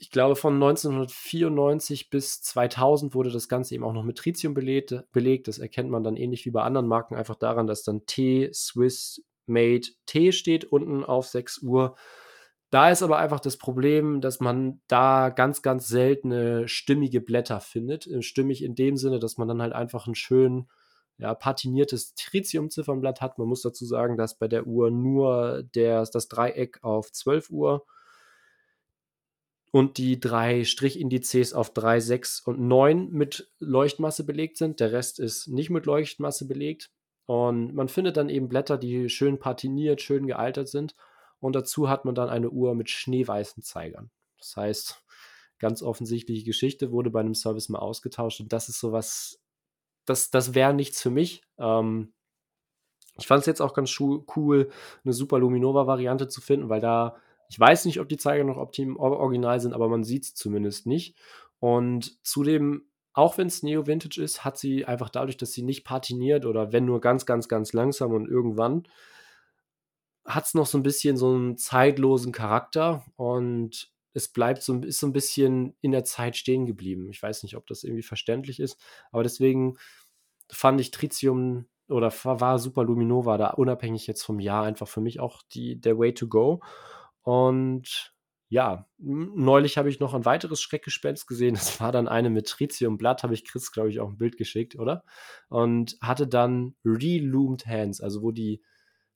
ich glaube, von 1994 bis 2000 wurde das Ganze eben auch noch mit Tritium belegt. belegt. Das erkennt man dann ähnlich wie bei anderen Marken einfach daran, dass dann T, Swiss, Made, T steht unten auf 6 Uhr. Da ist aber einfach das Problem, dass man da ganz, ganz seltene stimmige Blätter findet. Äh, stimmig in dem Sinne, dass man dann halt einfach ein schön ja, patiniertes Tritium-Ziffernblatt hat. Man muss dazu sagen, dass bei der Uhr nur der, das Dreieck auf 12 Uhr und die drei Strichindizes auf 3, 6 und 9 mit Leuchtmasse belegt sind. Der Rest ist nicht mit Leuchtmasse belegt. Und man findet dann eben Blätter, die schön patiniert, schön gealtert sind. Und dazu hat man dann eine Uhr mit schneeweißen Zeigern. Das heißt, ganz offensichtliche Geschichte, wurde bei einem Service mal ausgetauscht. Und das ist sowas, das, das wäre nichts für mich. Ähm, ich fand es jetzt auch ganz cool, eine Super Luminova-Variante zu finden, weil da ich weiß nicht, ob die Zeiger noch original sind, aber man sieht es zumindest nicht. Und zudem, auch wenn es Neo Vintage ist, hat sie einfach dadurch, dass sie nicht patiniert oder wenn nur ganz, ganz, ganz langsam und irgendwann, hat es noch so ein bisschen so einen zeitlosen Charakter und es bleibt so, ist so ein bisschen in der Zeit stehen geblieben. Ich weiß nicht, ob das irgendwie verständlich ist, aber deswegen fand ich Tritium oder war Super Luminova da unabhängig jetzt vom Jahr einfach für mich auch die, der Way to go. Und ja, neulich habe ich noch ein weiteres Schreckgespenst gesehen. Das war dann eine mit Tritiumblatt, habe ich Chris, glaube ich, auch ein Bild geschickt, oder? Und hatte dann Reloomed Hands, also wo die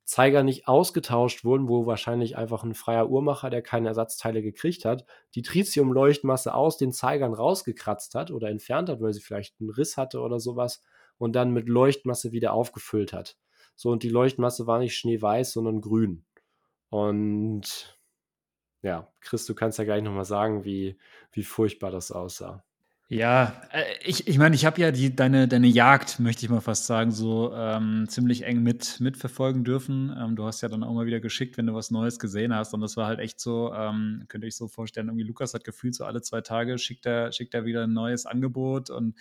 Zeiger nicht ausgetauscht wurden, wo wahrscheinlich einfach ein freier Uhrmacher, der keine Ersatzteile gekriegt hat, die Tritium-Leuchtmasse aus den Zeigern rausgekratzt hat oder entfernt hat, weil sie vielleicht einen Riss hatte oder sowas und dann mit Leuchtmasse wieder aufgefüllt hat. So, und die Leuchtmasse war nicht schneeweiß, sondern grün. Und ja, Chris, du kannst ja gleich nochmal sagen, wie, wie furchtbar das aussah. Ja, äh, ich, ich meine, ich habe ja die, deine, deine Jagd, möchte ich mal fast sagen, so ähm, ziemlich eng mit, mitverfolgen dürfen. Ähm, du hast ja dann auch mal wieder geschickt, wenn du was Neues gesehen hast. Und das war halt echt so, ähm, könnt ihr euch so vorstellen, irgendwie Lukas hat gefühlt so alle zwei Tage schickt er, schickt er wieder ein neues Angebot. Und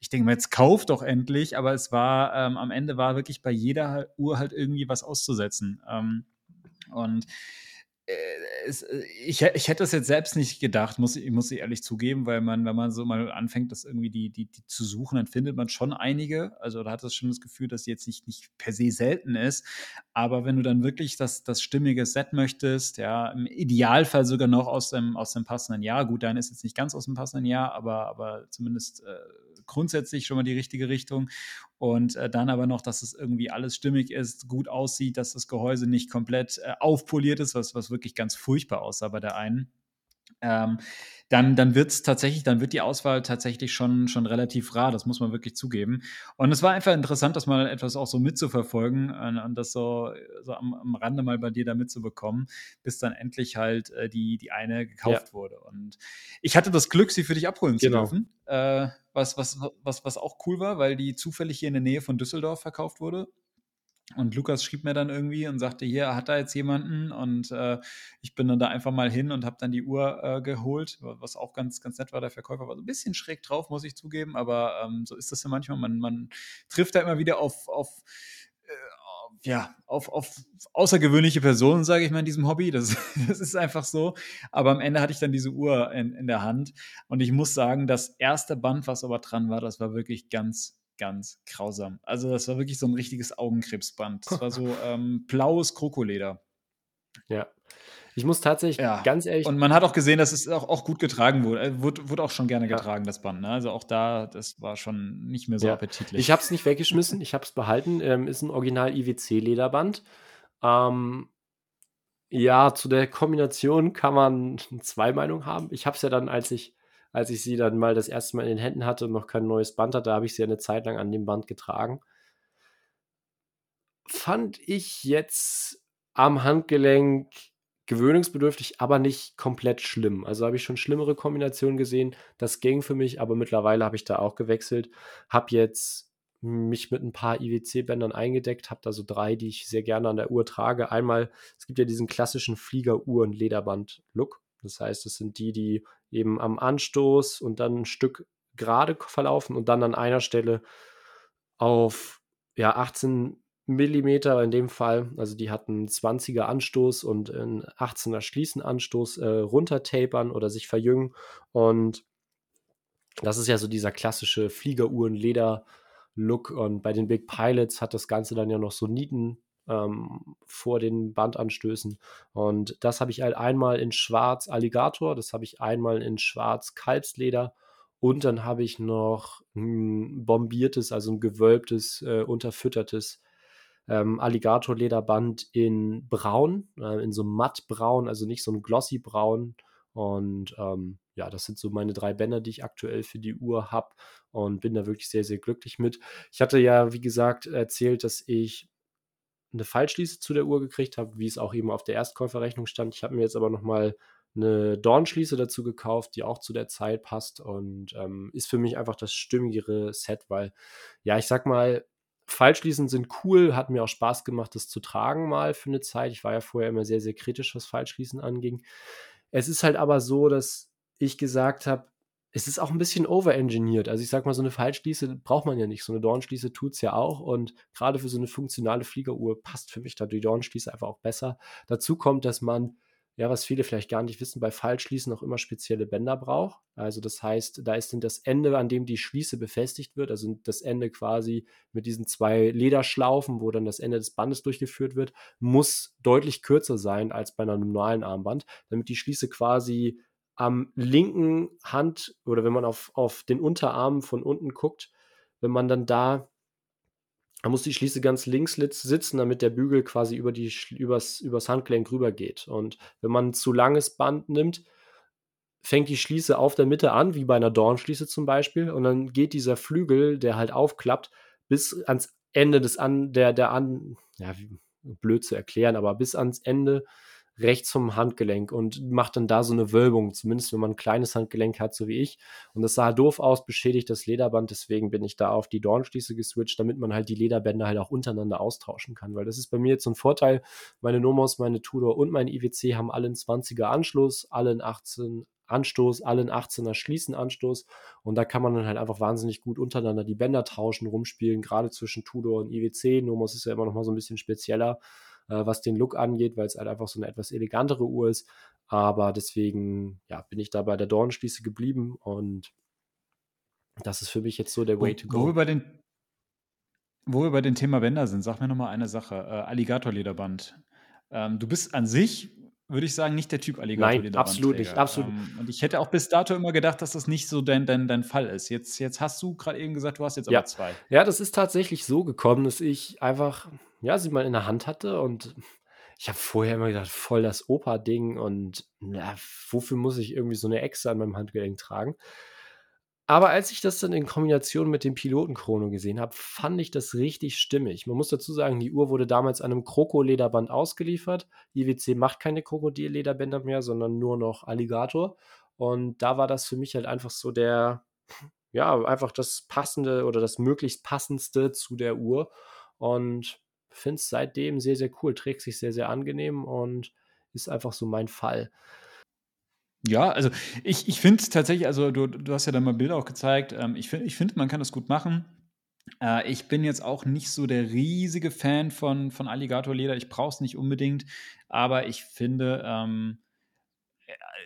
ich denke mal, jetzt kauft doch endlich. Aber es war, ähm, am Ende war wirklich bei jeder Uhr halt irgendwie was auszusetzen. Und äh, es, äh, ich, ich hätte das jetzt selbst nicht gedacht, muss, ich muss ich ehrlich zugeben, weil man, wenn man so mal anfängt, das irgendwie die, die, die zu suchen, dann findet man schon einige. Also da hat es schon das Gefühl, dass jetzt nicht, nicht per se selten ist. Aber wenn du dann wirklich das, das stimmige Set möchtest, ja, im Idealfall sogar noch aus dem, aus dem passenden Jahr, gut, dann ist jetzt nicht ganz aus dem passenden Jahr, aber, aber zumindest äh, grundsätzlich schon mal die richtige Richtung. Und äh, dann aber noch, dass es irgendwie alles stimmig ist, gut aussieht, dass das Gehäuse nicht komplett äh, aufpoliert ist, was, was wirklich ganz furchtbar aussah bei der einen. Ähm, dann, dann wird es tatsächlich, dann wird die Auswahl tatsächlich schon, schon relativ rar, das muss man wirklich zugeben. Und es war einfach interessant, das mal etwas auch so mitzuverfolgen und, und das so, so am, am, Rande mal bei dir da mitzubekommen, bis dann endlich halt äh, die, die eine gekauft ja. wurde. Und ich hatte das Glück, sie für dich abholen genau. zu dürfen. Äh, was, was, was, was auch cool war, weil die zufällig hier in der Nähe von Düsseldorf verkauft wurde. Und Lukas schrieb mir dann irgendwie und sagte, hier hat da jetzt jemanden und äh, ich bin dann da einfach mal hin und habe dann die Uhr äh, geholt, was auch ganz, ganz nett war. Der Verkäufer war so ein bisschen schräg drauf, muss ich zugeben, aber ähm, so ist das ja manchmal. Man, man trifft da immer wieder auf, auf äh, ja, auf, auf außergewöhnliche Personen, sage ich mal, in diesem Hobby. Das, das ist einfach so. Aber am Ende hatte ich dann diese Uhr in, in der Hand und ich muss sagen, das erste Band, was aber dran war, das war wirklich ganz ganz grausam. Also das war wirklich so ein richtiges Augenkrebsband. Das war so ähm, blaues Krokoleder. Ja. Ich muss tatsächlich ja. ganz ehrlich. Und man hat auch gesehen, dass es auch, auch gut getragen wurde. Äh, wurde. Wurde auch schon gerne getragen, ja. das Band. Ne? Also auch da, das war schon nicht mehr so ja. appetitlich. Ich habe es nicht weggeschmissen, ich habe es behalten. Ähm, ist ein Original IWC-Lederband. Ähm, ja, zu der Kombination kann man zwei Meinungen haben. Ich habe es ja dann, als ich als ich sie dann mal das erste Mal in den Händen hatte und noch kein neues Band hatte, habe ich sie eine Zeit lang an dem Band getragen. fand ich jetzt am Handgelenk gewöhnungsbedürftig, aber nicht komplett schlimm. Also habe ich schon schlimmere Kombinationen gesehen. Das ging für mich, aber mittlerweile habe ich da auch gewechselt. Habe jetzt mich mit ein paar IWC-Bändern eingedeckt, habe da so drei, die ich sehr gerne an der Uhr trage. Einmal, es gibt ja diesen klassischen Fliegeruhren-Lederband-Look. Das heißt, es sind die, die eben am Anstoß und dann ein Stück gerade verlaufen und dann an einer Stelle auf ja, 18 Millimeter in dem Fall. Also die hatten 20er Anstoß und ein 18er Schließenanstoß äh, runtertapern oder sich verjüngen. Und das ist ja so dieser klassische Fliegeruhren-Leder-Look. Und bei den Big Pilots hat das Ganze dann ja noch so Nieten ähm, vor den Bandanstößen. Und das habe ich halt einmal in schwarz Alligator, das habe ich einmal in schwarz Kalbsleder und dann habe ich noch ein bombiertes, also ein gewölbtes, äh, unterfüttertes ähm, Alligator-Lederband in braun, äh, in so mattbraun, also nicht so ein glossy braun. Und ähm, ja, das sind so meine drei Bänder, die ich aktuell für die Uhr habe und bin da wirklich sehr, sehr glücklich mit. Ich hatte ja, wie gesagt, erzählt, dass ich eine Fallschließe zu der Uhr gekriegt habe, wie es auch eben auf der Erstkäuferrechnung stand. Ich habe mir jetzt aber nochmal eine Dornschließe dazu gekauft, die auch zu der Zeit passt und ähm, ist für mich einfach das stimmigere Set, weil, ja, ich sag mal, Fallschließen sind cool, hat mir auch Spaß gemacht, das zu tragen mal für eine Zeit. Ich war ja vorher immer sehr, sehr kritisch, was Fallschließen anging. Es ist halt aber so, dass ich gesagt habe, es ist auch ein bisschen overengineert. Also ich sag mal, so eine Fallschließe braucht man ja nicht. So eine Dornschließe tut es ja auch. Und gerade für so eine funktionale Fliegeruhr passt für mich da die Dornschließe einfach auch besser. Dazu kommt, dass man ja, was viele vielleicht gar nicht wissen, bei Fallschließen auch immer spezielle Bänder braucht. Also das heißt, da ist dann das Ende, an dem die Schließe befestigt wird, also das Ende quasi mit diesen zwei Lederschlaufen, wo dann das Ende des Bandes durchgeführt wird, muss deutlich kürzer sein als bei einem normalen Armband, damit die Schließe quasi am linken Hand oder wenn man auf, auf den Unterarm von unten guckt, wenn man dann da da muss die Schließe ganz links sitzen, damit der Bügel quasi über die, übers, übers Handgelenk rüber geht. Und wenn man ein zu langes Band nimmt, fängt die Schließe auf der Mitte an, wie bei einer Dornschließe zum Beispiel. Und dann geht dieser Flügel, der halt aufklappt, bis ans Ende des an, der, der an, ja, blöd zu erklären, aber bis ans Ende rechts vom Handgelenk und macht dann da so eine Wölbung, zumindest wenn man ein kleines Handgelenk hat, so wie ich. Und das sah doof aus, beschädigt das Lederband, deswegen bin ich da auf die Dornschließe geswitcht, damit man halt die Lederbänder halt auch untereinander austauschen kann, weil das ist bei mir jetzt so ein Vorteil. Meine Nomos, meine Tudor und mein IWC haben alle einen 20er Anschluss, alle einen 18 Anstoß, alle einen 18er Schließenanstoß und da kann man dann halt einfach wahnsinnig gut untereinander die Bänder tauschen, rumspielen, gerade zwischen Tudor und IWC. Nomos ist ja immer noch mal so ein bisschen spezieller äh, was den Look angeht, weil es halt einfach so eine etwas elegantere Uhr ist. Aber deswegen ja, bin ich da bei der Dornschließe geblieben und das ist für mich jetzt so der Way wo, to go. Wo wir bei den, wo wir bei dem Thema Bänder sind, sag mir nochmal eine Sache. Äh, Alligatorlederband. Ähm, du bist an sich, würde ich sagen, nicht der Typ Alligatorlederband. Nein, absolut nicht, absolut. Ähm, und ich hätte auch bis dato immer gedacht, dass das nicht so dein, dein, dein Fall ist. Jetzt, jetzt hast du gerade eben gesagt, du hast jetzt ja. aber zwei. Ja, das ist tatsächlich so gekommen, dass ich einfach ja, sie mal in der Hand hatte und ich habe vorher immer gedacht, voll das Opa-Ding und na, wofür muss ich irgendwie so eine Echse an meinem Handgelenk tragen? Aber als ich das dann in Kombination mit dem Pilotenchrono gesehen habe, fand ich das richtig stimmig. Man muss dazu sagen, die Uhr wurde damals an einem Kroko-Lederband ausgeliefert. IWC macht keine Krokodil-Lederbänder mehr, sondern nur noch Alligator. Und da war das für mich halt einfach so der, ja, einfach das passende oder das möglichst passendste zu der Uhr. Und finde es seitdem sehr, sehr cool, trägt sich sehr, sehr angenehm und ist einfach so mein Fall. Ja, also ich, ich finde tatsächlich, also du, du hast ja da mal Bilder auch gezeigt, ähm, ich finde, ich find, man kann das gut machen. Äh, ich bin jetzt auch nicht so der riesige Fan von, von Alligatorleder, ich brauche es nicht unbedingt, aber ich finde, ähm,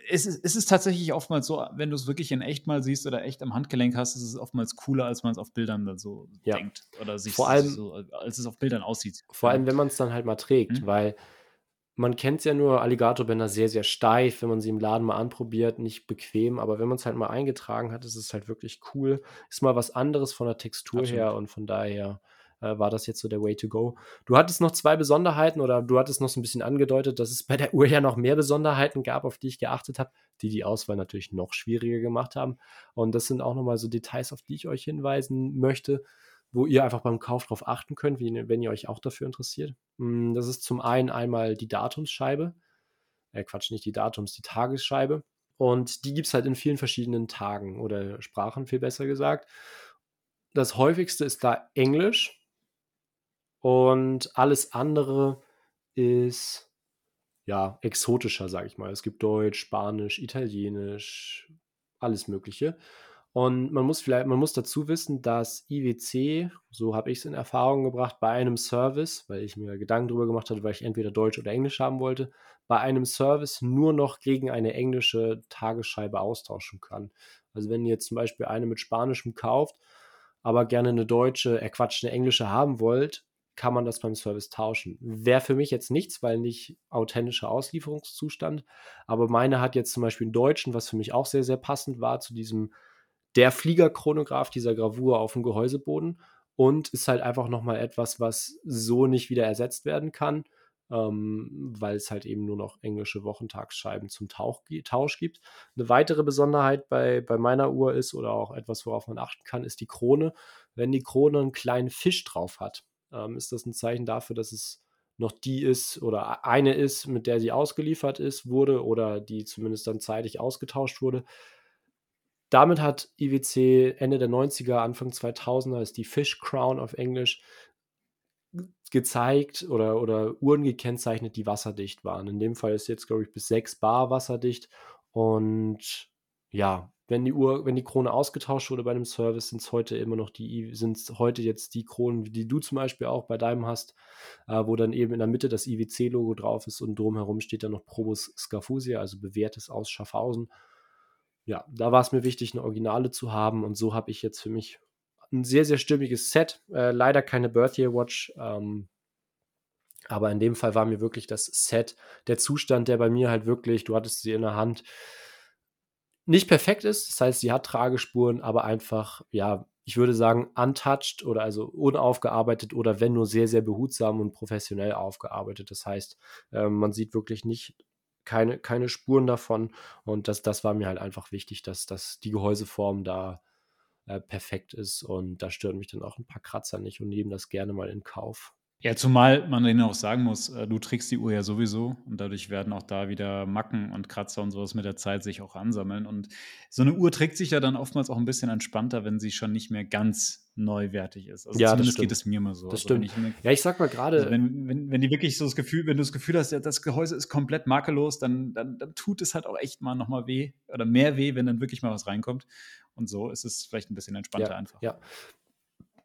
es ist, es ist tatsächlich oftmals so, wenn du es wirklich in echt mal siehst oder echt am Handgelenk hast, ist es oftmals cooler, als man es auf Bildern dann so ja. denkt oder sich vor allem, so, als es auf Bildern aussieht. Vor allem, wenn man es dann halt mal trägt, mhm. weil man kennt es ja nur, Alligatorbänder sehr, sehr steif, wenn man sie im Laden mal anprobiert, nicht bequem, aber wenn man es halt mal eingetragen hat, ist es halt wirklich cool. Ist mal was anderes von der Textur Absolut. her und von daher äh, war das jetzt so der Way to go. Du hattest noch zwei Besonderheiten oder du hattest noch so ein bisschen angedeutet, dass es bei der Uhr ja noch mehr Besonderheiten gab, auf die ich geachtet habe, die die Auswahl natürlich noch schwieriger gemacht haben. Und das sind auch nochmal so Details, auf die ich euch hinweisen möchte, wo ihr einfach beim Kauf drauf achten könnt, wie, wenn ihr euch auch dafür interessiert. Hm, das ist zum einen einmal die Datumsscheibe. Äh, Quatsch, nicht die Datums, die Tagesscheibe. Und die gibt es halt in vielen verschiedenen Tagen oder Sprachen, viel besser gesagt. Das häufigste ist da Englisch. Und alles andere ist ja exotischer, sage ich mal. Es gibt Deutsch, Spanisch, Italienisch, alles Mögliche. Und man muss vielleicht, man muss dazu wissen, dass IWC, so habe ich es in Erfahrung gebracht, bei einem Service, weil ich mir Gedanken darüber gemacht hatte, weil ich entweder Deutsch oder Englisch haben wollte, bei einem Service nur noch gegen eine englische Tagesscheibe austauschen kann. Also wenn ihr jetzt zum Beispiel eine mit Spanischem kauft, aber gerne eine deutsche, äh eine englische haben wollt, kann man das beim Service tauschen. Wäre für mich jetzt nichts, weil nicht authentischer Auslieferungszustand. Aber meine hat jetzt zum Beispiel einen deutschen, was für mich auch sehr, sehr passend war zu diesem der Fliegerchronograph dieser Gravur auf dem Gehäuseboden und ist halt einfach nochmal etwas, was so nicht wieder ersetzt werden kann, ähm, weil es halt eben nur noch englische Wochentagsscheiben zum Tauch, Tausch gibt. Eine weitere Besonderheit bei, bei meiner Uhr ist oder auch etwas, worauf man achten kann, ist die Krone. Wenn die Krone einen kleinen Fisch drauf hat, ähm, ist das ein Zeichen dafür, dass es noch die ist oder eine ist, mit der sie ausgeliefert ist, wurde oder die zumindest dann zeitig ausgetauscht wurde. Damit hat IWC Ende der 90er, Anfang 2000er, ist die Fish Crown auf Englisch, gezeigt oder, oder Uhren gekennzeichnet, die wasserdicht waren. In dem Fall ist jetzt, glaube ich, bis 6 Bar wasserdicht. Und ja, wenn die Uhr, wenn die Krone ausgetauscht wurde bei einem Service, sind es heute immer noch die, sind heute jetzt die Kronen, die du zum Beispiel auch bei deinem hast, äh, wo dann eben in der Mitte das IWC-Logo drauf ist und drumherum steht dann noch Probus Scafusia, also bewährtes aus Schaffhausen ja, da war es mir wichtig, eine Originale zu haben und so habe ich jetzt für mich ein sehr, sehr stimmiges Set. Äh, leider keine Birth Year Watch, ähm, aber in dem Fall war mir wirklich das Set, der Zustand, der bei mir halt wirklich, du hattest sie in der Hand, nicht perfekt ist. Das heißt, sie hat Tragespuren, aber einfach, ja, ich würde sagen, untouched oder also unaufgearbeitet oder wenn nur sehr, sehr behutsam und professionell aufgearbeitet. Das heißt, äh, man sieht wirklich nicht keine, keine Spuren davon. Und das, das war mir halt einfach wichtig, dass, dass die Gehäuseform da äh, perfekt ist. Und da stören mich dann auch ein paar Kratzer nicht und nehmen das gerne mal in Kauf. Ja, zumal man denen auch sagen muss, äh, du trägst die Uhr ja sowieso und dadurch werden auch da wieder Macken und Kratzer und sowas mit der Zeit sich auch ansammeln. Und so eine Uhr trägt sich ja dann oftmals auch ein bisschen entspannter, wenn sie schon nicht mehr ganz neuwertig ist. Also Ja, zumindest geht es mir mal so. Das Also stimmt. ich mir, Ja, ich sag mal also gerade, wenn, wenn, wenn die wirklich so das Gefühl, wenn du das Gefühl hast, ja, das Gehäuse ist komplett makellos, dann, dann, dann tut es halt auch echt mal nochmal weh oder mehr weh, wenn dann wirklich mal was reinkommt. Und so ist es vielleicht ein bisschen entspannter ja, einfach. ja.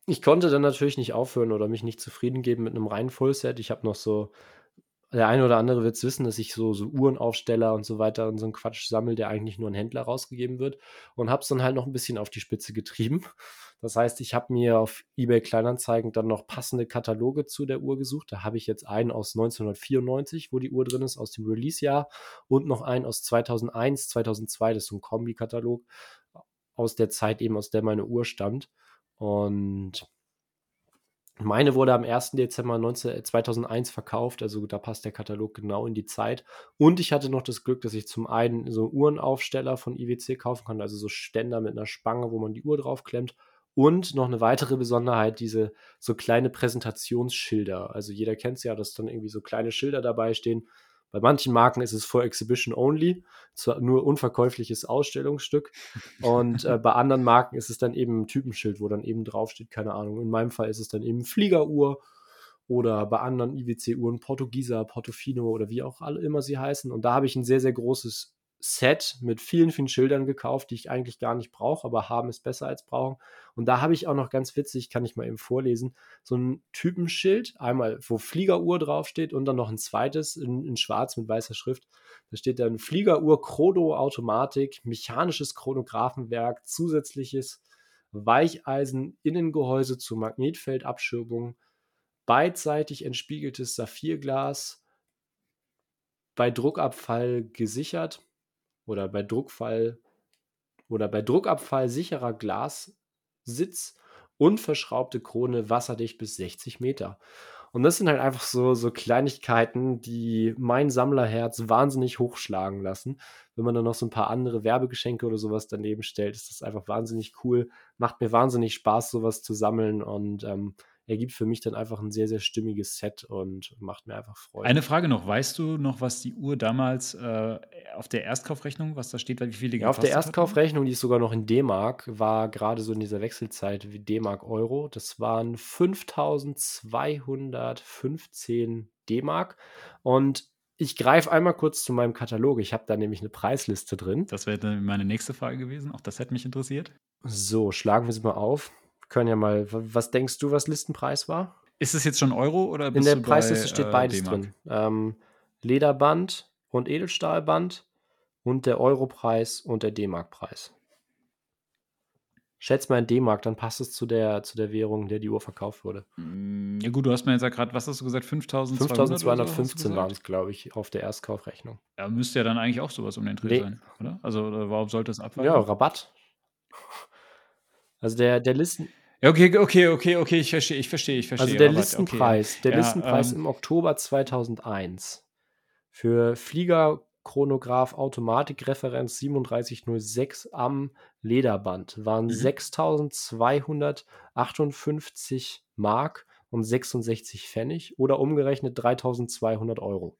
Ich konnte dann natürlich nicht aufhören oder mich nicht zufrieden geben mit einem reinen Fullset. Ich habe noch so, der eine oder andere wird es wissen, dass ich so, so Uhrenaufsteller und so weiter und so einen Quatsch sammle, der eigentlich nur ein Händler rausgegeben wird. Und habe es dann halt noch ein bisschen auf die Spitze getrieben. Das heißt, ich habe mir auf eBay Kleinanzeigen dann noch passende Kataloge zu der Uhr gesucht. Da habe ich jetzt einen aus 1994, wo die Uhr drin ist, aus dem Release-Jahr und noch einen aus 2001, 2002, das ist so ein Kombi-Katalog aus der Zeit eben, aus der meine Uhr stammt. Und meine wurde am 1. Dezember 19, 2001 verkauft, also da passt der Katalog genau in die Zeit. Und ich hatte noch das Glück, dass ich zum einen so Uhrenaufsteller von IWC kaufen konnte, also so Ständer mit einer Spange, wo man die Uhr draufklemmt. Und noch eine weitere Besonderheit, diese so kleine Präsentationsschilder. Also jeder kennt es ja, dass dann irgendwie so kleine Schilder dabei stehen. Bei manchen Marken ist es for Exhibition only, zwar nur unverkäufliches Ausstellungsstück. Und äh, bei anderen Marken ist es dann eben ein Typenschild, wo dann eben draufsteht, keine Ahnung. In meinem Fall ist es dann eben Fliegeruhr oder bei anderen IWC-Uhren Portugieser, Portofino oder wie auch alle immer sie heißen. Und da habe ich ein sehr, sehr großes Set mit vielen, vielen Schildern gekauft, die ich eigentlich gar nicht brauche, aber haben ist besser als brauchen. Und da habe ich auch noch ganz witzig, kann ich mal eben vorlesen, so ein Typenschild, einmal, wo Fliegeruhr draufsteht und dann noch ein zweites in, in schwarz mit weißer Schrift. Da steht dann Fliegeruhr Chrono Automatik, mechanisches Chronographenwerk, zusätzliches Weicheisen Innengehäuse zur Magnetfeldabschirmung, beidseitig entspiegeltes Saphirglas, bei Druckabfall gesichert oder bei Druckfall oder bei Druckabfall sicherer Glassitz und verschraubte Krone wasserdicht bis 60 Meter. Und das sind halt einfach so so Kleinigkeiten, die mein Sammlerherz wahnsinnig hochschlagen lassen. Wenn man dann noch so ein paar andere Werbegeschenke oder sowas daneben stellt, ist das einfach wahnsinnig cool. Macht mir wahnsinnig Spaß, sowas zu sammeln und, ähm, ergibt für mich dann einfach ein sehr, sehr stimmiges Set und macht mir einfach Freude. Eine Frage noch, weißt du noch, was die Uhr damals, äh, auf der Erstkaufrechnung was da steht, wie viel die Ja, auf der? Erstkaufrechnung, die ist sogar noch in D-Mark, war gerade so in dieser Wechselzeit wie D-Mark Euro. Das waren 5.215 D-Mark und ich greife einmal kurz zu meinem Katalog. Ich habe da nämlich eine Preisliste drin. Das wäre dann meine nächste Frage gewesen. Auch das hätte mich interessiert. So, schlagen wir sie mal auf. Können ja mal was denkst du, was Listenpreis war? Ist es jetzt schon Euro oder In bist der du bei, Preisliste steht äh, beides drin. Ähm, Lederband und Edelstahlband und der Europreis und der D-Mark-Preis. Schätz mal in D-Mark, dann passt es zu der, zu der Währung, in der die Uhr verkauft wurde. Hm, ja gut, du hast mir jetzt ja grad was hast du gesagt? 5.200 oder so, hast du 5215 waren es, glaube ich, auf der Erstkaufrechnung. Ja, müsste ja dann eigentlich auch so was um den Dreh Ne. sein, oder? Also, oder warum sollte es Ja, abweichen? Rabatt. Also der der Listen Ja, okay, okay, okay, okay, ich verstehe, ich verstehe, ich also verstehe. der Rabatt, okay. Listenpreis der Ja, Listenpreis ähm im Oktober 2001 für Fliegerchronograph Automatikreferenz 3706 am Lederband waren Mhm. 6.258 Mark und 66 Pfennig oder umgerechnet 3.200 €.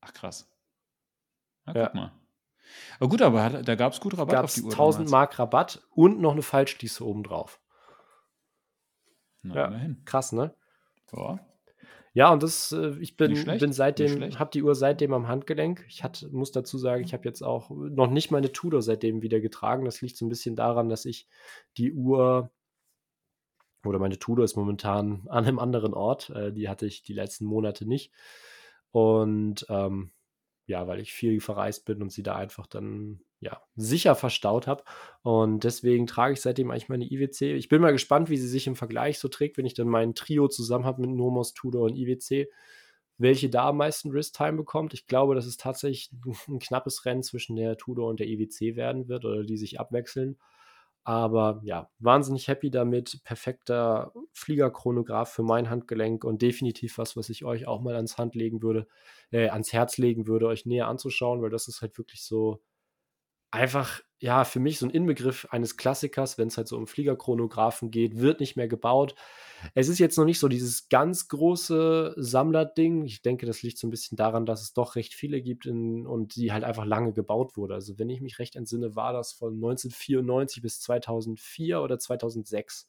Ach krass. Na, Ja. guck mal. Aber gut, aber hat da gab's gut Rabatt auf Gab's die Uhr 1.000 damals. Mark Rabatt und noch 'ne Fallschließe obendrauf. Na, Ja, immerhin. krass, ne? Ja. Ja, und das, äh ich bin schlecht, bin seitdem habe die Uhr seitdem am Handgelenk. Ich hatte muss dazu sagen, ich habe jetzt auch noch nicht meine Tudor seitdem wieder getragen. Das liegt so 'n bisschen daran, dass ich die Uhr oder meine Tudor ist momentan an 'nem anderen Ort. Äh, die hatte ich die letzten Monate nicht. Und, ähm, ja, weil ich viel verreist bin und sie da einfach dann, ja, sicher verstaut habe. Und deswegen trage ich seitdem eigentlich meine IWC. Ich bin mal gespannt, wie sie sich im Vergleich so trägt, wenn ich dann mein Trio zusammen habe mit Nomos, Tudor und IWC, welche da am meisten Wrist-Time bekommt. Ich glaube, dass es tatsächlich 'n knappes Rennen zwischen der Tudor und der IWC werden wird oder die sich abwechseln. Aber ja, wahnsinnig happy damit. Perfekter Fliegerchronograph für mein Handgelenk und definitiv was, was ich euch auch mal ans Hand legen würde äh, ans Herz legen würde, euch näher anzuschauen, weil das ist halt wirklich so einfach, ja, für mich so 'n Inbegriff eines Klassikers, wenn's halt so um Fliegerchronographen geht, wird nicht mehr gebaut. Es ist jetzt noch nicht so dieses ganz große Sammlerding. Ich denke, das liegt so 'n bisschen daran, dass es doch recht viele gibt in und die halt einfach lange gebaut wurde. Also, wenn ich mich recht entsinne, war das von 1994 bis 2004 oder 2006.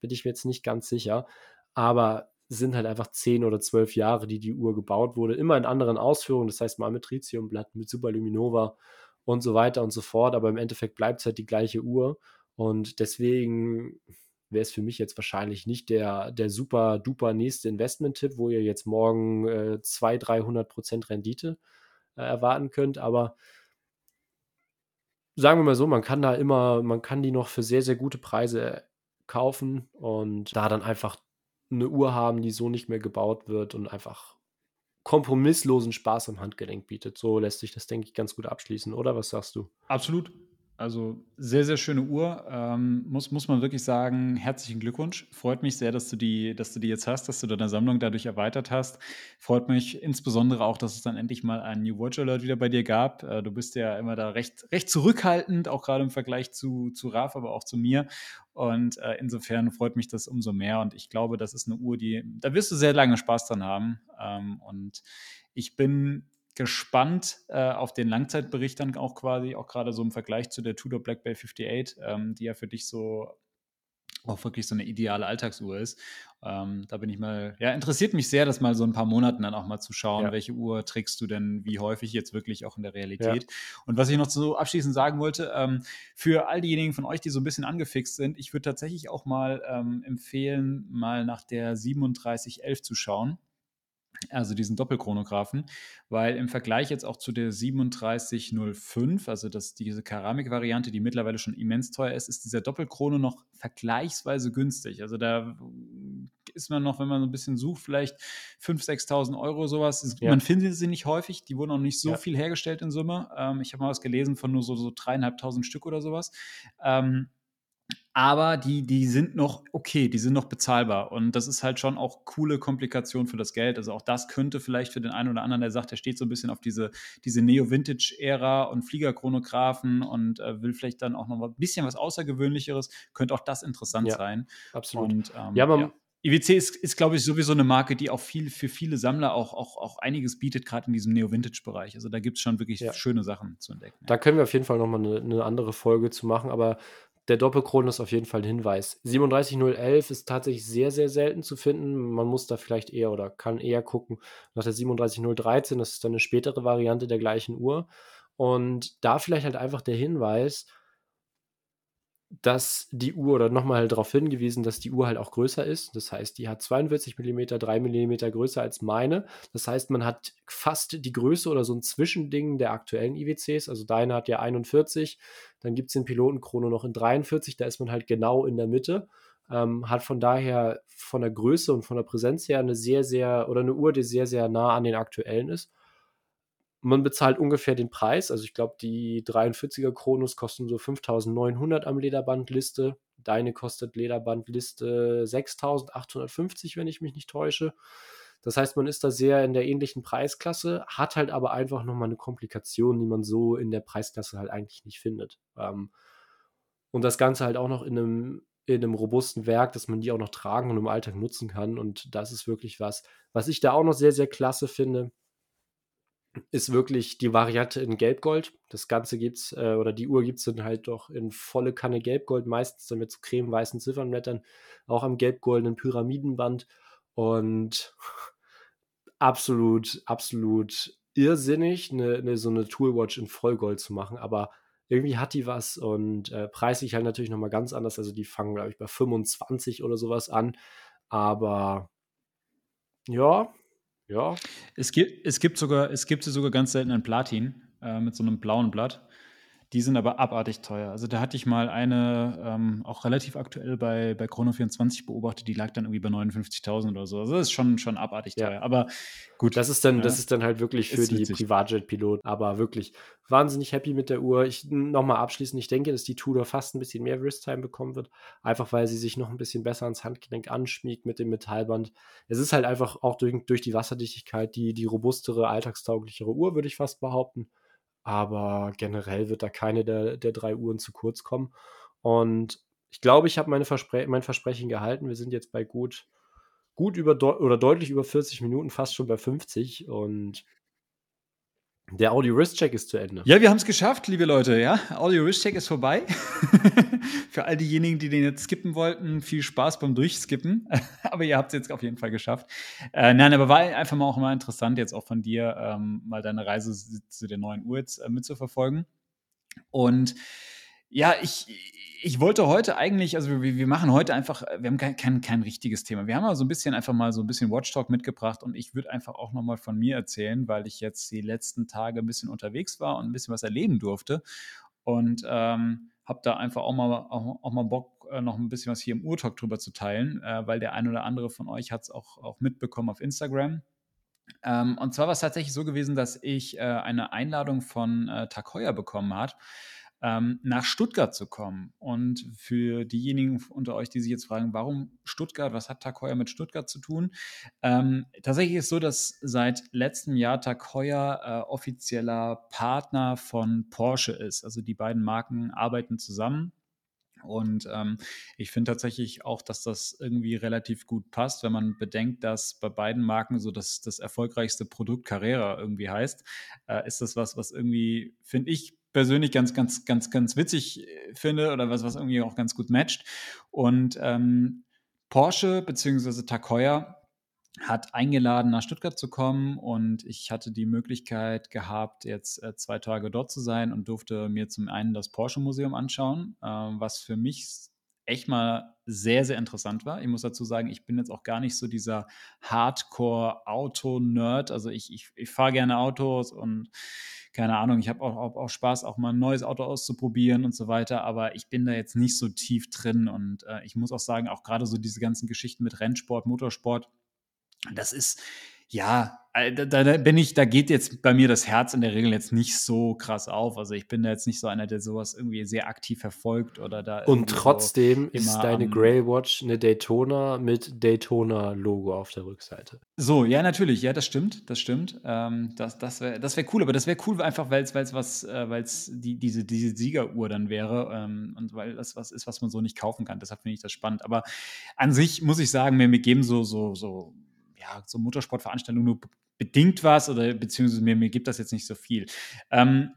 Bin ich mir jetzt nicht ganz sicher, aber sind halt einfach 10 oder 12 Jahre, die die Uhr gebaut wurde, immer in anderen Ausführungen. Das heißt, mal mit Tritiumblatt, mit Superluminova und so weiter und so fort, aber im Endeffekt bleibt's halt die gleiche Uhr. Und deswegen wäre es für mich jetzt wahrscheinlich nicht der der super duper nächste Investment-Tipp, wo ihr jetzt morgen, äh, 200, 300% Rendite, äh, erwarten könnt, aber sagen wir mal so, man kann da immer man kann die noch für sehr, sehr gute Preise kaufen und da dann einfach 'ne Uhr haben, die so nicht mehr gebaut wird und einfach kompromisslosen Spaß am Handgelenk bietet. So lässt sich das, denke ich, ganz gut abschließen, oder was sagst du? Absolut. Also, sehr, sehr schöne Uhr. Ähm, muss muss man wirklich sagen, herzlichen Glückwunsch. Freut mich sehr, dass du die dass du die jetzt hast, dass du deine Sammlung dadurch erweitert hast. Freut mich insbesondere auch, dass es dann endlich mal einen New Watch Alert wieder bei dir gab. Äh, du bist ja immer da recht recht zurückhaltend, auch grade im Vergleich zu zu Raf, aber auch zu mir. Und, äh, insofern freut mich das umso mehr und ich glaube, das ist 'ne Uhr, die da wirst du sehr lange Spaß dran haben. Ähm, und ich bin gespannt, äh, auf den Langzeitbericht dann auch quasi, auch grade so im Vergleich zu der Tudor Black Bay 58, ähm, die ja für dich so auch wirklich so 'ne ideale Alltagsuhr ist. Ähm, da bin ich mal ja, interessiert mich sehr, das mal so 'n paar Monaten dann auch mal zu schauen, Ja. welche Uhr trägst du denn wie häufig jetzt wirklich auch in der Ja. Realität. Und was ich noch so abschließend sagen wollte, ähm, für all diejenigen von euch, die so 'n bisschen angefixt sind, ich würde tatsächlich auch mal, ähm, empfehlen, mal nach der 3711 zu schauen, also diesen Doppelchronographen, weil im Vergleich jetzt auch zu der 3705, also das diese Keramikvariante, die mittlerweile schon immens teuer ist, ist dieser Doppelchrono noch vergleichsweise günstig. Also, da ist man noch, wenn man so 'n bisschen sucht, vielleicht 5.000, 6.000 € so was. S Ja. man findet sie nicht häufig, die wurden auch nicht so Ja. viel hergestellt in Summe. Ähm, ich habe mal was gelesen von nur so so 3.500 Stück oder so was. Ähm, aber die, die sind noch okay, die sind noch bezahlbar. Und das ist halt schon auch coole Komplikation für das Geld. Also auch das könnte vielleicht für den einen oder anderen, der sagt, der steht so ein bisschen auf diese, diese Neo-Vintage-Ära und Fliegerchronographen und äh, will vielleicht dann auch noch ein bisschen was Außergewöhnlicheres, könnte auch das interessant Ja, sein. absolut. Und ähm, Ja, man ja. IWC ist, ist glaube ich, sowieso eine Marke, die auch viel für viele Sammler auch, auch, auch einiges bietet, gerade in diesem Neo-Vintage-Bereich. Also da gibt es schon wirklich Ja. schöne Sachen zu entdecken. Da können wir auf jeden Fall noch mal 'ne 'ne andere Folge zu machen, aber der Doppelkron ist auf jeden Fall 'n Hinweis. 37011 ist tatsächlich sehr, sehr selten zu finden. Man muss da vielleicht eher oder kann eher gucken nach der 37013. Das ist dann 'ne spätere Variante der gleichen Uhr. Und da vielleicht halt einfach der Hinweis dass die Uhr oder noch mal halt darauf hingewiesen, dass die Uhr halt auch größer ist. Das heißt, die hat 42 Millimeter, 3 Millimeter größer als meine. Das heißt, man hat fast die Größe oder so 'n Zwischending der aktuellen IWCs. Also, deine hat ja 41, dann gibt's den Pilotenchrono noch in 43, da ist man halt genau in der Mitte. Ähm, hat von daher von der Größe und von der Präsenz her 'ne sehr, sehr oder 'ne Uhr, die sehr, sehr nah an den aktuellen ist. Man bezahlt ungefähr den Preis. Also, ich glaube, die 43er Chronos kosten so 5.900 am Lederband-Liste. Deine kostet Lederband-Liste 6.850, wenn ich mich nicht täusche. Das heißt, man ist da sehr in der ähnlichen Preisklasse, hat halt aber einfach noch mal 'ne Komplikation, die man so in der Preisklasse halt eigentlich nicht findet. Ähm, und das Ganze halt auch noch in 'nem in 'nem robusten Werk, dass man die auch noch tragen und im Alltag nutzen kann. Und das ist wirklich was, was ich da auch noch sehr, sehr klasse finde ist wirklich die Variante in Gelbgold. Das Ganze gibt's äh, oder die Uhr gibt's dann halt doch in volle Kanne Gelbgold, meistens dann mit so cremeweißen Ziffernblättern, auch am gelb-goldenen Pyramidenband und absolut, absolut irrsinnig, 'ne 'ne so 'ne Toolwatch in Vollgold zu machen, aber irgendwie hat die was und, äh, preislich halt natürlich noch mal ganz anders. Also, die fangen, glaube ich, bei 25 oder so was an, aber ja, ja. Es gibt es gibt sogar es gibt sogar ganz selten in Platin, äh, mit so 'nem blauen Blatt. Die sind aber abartig teuer. Also, da hatte ich mal eine, ähm, auch relativ aktuell bei bei Chrono24 beobachtet, die lag dann irgendwie bei 59.000 oder so. Also, das ist schon schon abartig Ja. teuer. Aber gut, Das ist dann das ne? ist dann halt wirklich für die. Privatjet-Piloten. Aber wirklich wahnsinnig happy mit der Uhr. Ich noch mal abschließend, ich denke, dass die Tudor fast 'n bisschen mehr Wrist-Time bekommen wird, einfach weil sie sich noch 'n bisschen besser ans Handgelenk anschmiegt mit dem Metallband. Es ist halt einfach auch durch durch die Wasserdichtigkeit die die robustere, alltagstauglichere Uhr, würde ich fast behaupten. Aber generell wird da keine der der 3 Uhren zu kurz kommen. Und ich glaube, ich habe meine Verspre mein Versprechen gehalten. Wir sind jetzt bei gut gut über oder deutlich über 40 Minuten, fast schon bei 50 und der Audio-Wrist-Check ist zu Ende. Ja, wir haben's geschafft, liebe Leute, ja. Audio-Wrist-Check ist vorbei. Für all diejenigen, die den jetzt skippen wollten, viel Spaß beim Durchskippen. Aber ihr habt's jetzt auf jeden Fall geschafft. Äh, nein, aber war einfach mal auch mal interessant, jetzt auch von dir, ähm, mal deine Reise zu der neuen Uhr jetzt, äh, mitzuverfolgen. Und ja, ich ich wollte heute eigentlich also, wir wir machen heute einfach wir haben kein kein kein richtiges Thema. Wir haben aber so 'n bisschen einfach mal so 'n bisschen Watch Talk mitgebracht und ich würde einfach auch noch mal von mir erzählen, weil ich jetzt die letzten Tage 'n bisschen unterwegs war und 'n bisschen was erleben durfte. Und, ähm, habe da einfach auch mal auch auch mal Bock, äh, noch 'n bisschen was hier im Uhr-Talk drüber zu teilen, äh, weil der ein oder andere von euch hat's auch auch mitbekommen auf Instagram. Ähm, und zwar war's tatsächlich so gewesen, dass ich, äh, eine Einladung von, äh, Heuer bekommen hat, ähm, nach Stuttgart zu kommen. Und für diejenigen unter euch, die sich jetzt fragen: „Warum Stuttgart? Was hat TAG mit Stuttgart zu tun?“ Ähm, tatsächlich ist es so, dass seit letztem Jahr TAG äh, offizieller Partner von Porsche ist. Also, die beiden Marken arbeiten zusammen. Und, ähm, ich finde tatsächlich auch, dass das irgendwie relativ gut passt, wenn man bedenkt, dass bei beiden Marken so das das erfolgreichste Produkt Carrera irgendwie heißt, äh, ist das was, was irgendwie, finde ich persönlich ganz, ganz, ganz, ganz witzig, äh, finde oder was was irgendwie auch ganz gut matcht. Und, ähm, Porsche TAG Heuer hat eingeladen, nach Stuttgart zu kommen und ich hatte die Möglichkeit gehabt, jetzt, äh, 2 Tage dort zu sein und durfte mir zum einen das Porsche-Museum anschauen, äh, was für mich echt mal sehr, sehr interessant war. Ich muss dazu sagen, ich bin jetzt auch gar nicht so dieser Hardcore-Auto-Nerd. Also, ich ich ich fahre gerne Autos und keine Ahnung, ich habe auch auch auch Spaß, auch mal 'n neues Auto auszuprobieren und so weiter, aber ich bin da jetzt nicht so tief drin. Und, äh, ich muss auch sagen, auch grade so diese ganzen Geschichten mit Rennsport, Motorsport, das ist Ja, äh, da, da, bin ich, da geht jetzt bei mir das Herz in der Regel jetzt nicht so krass auf. Also ich bin da jetzt nicht so einer, der sowas irgendwie sehr aktiv verfolgt oder da. Und trotzdem so ist deine Grey Watch eine Daytona mit Daytona-Logo auf der Rückseite. So, ja, natürlich, ja, das stimmt, das stimmt. Ähm, das das wäre das wär cool, aber das wäre cool einfach, weil es was, äh, weil es die, diese, diese Siegeruhr dann wäre ähm, und weil das was ist, was man so nicht kaufen kann. Deshalb finde ich das spannend. Aber an sich muss ich sagen, mir, mir geben so, so, so ja, so Motorsportveranstaltungen nur bedingt was oder beziehungsweise mir, mir gibt das jetzt nicht so viel. Ähm,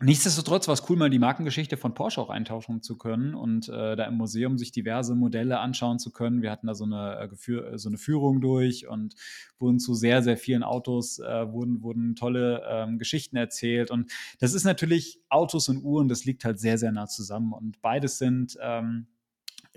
Nichtsdestotrotz war es cool, mal die Markengeschichte von Porsche auch eintauschen zu können und äh, da im Museum sich diverse Modelle anschauen zu können. Wir hatten da so eine, äh, so eine Führung durch und wurden zu sehr, sehr vielen Autos, äh, wurden, wurden tolle ähm, Geschichten erzählt. Und das ist natürlich Autos und Uhren, das liegt halt sehr, sehr nah zusammen. Und beides sind ähm,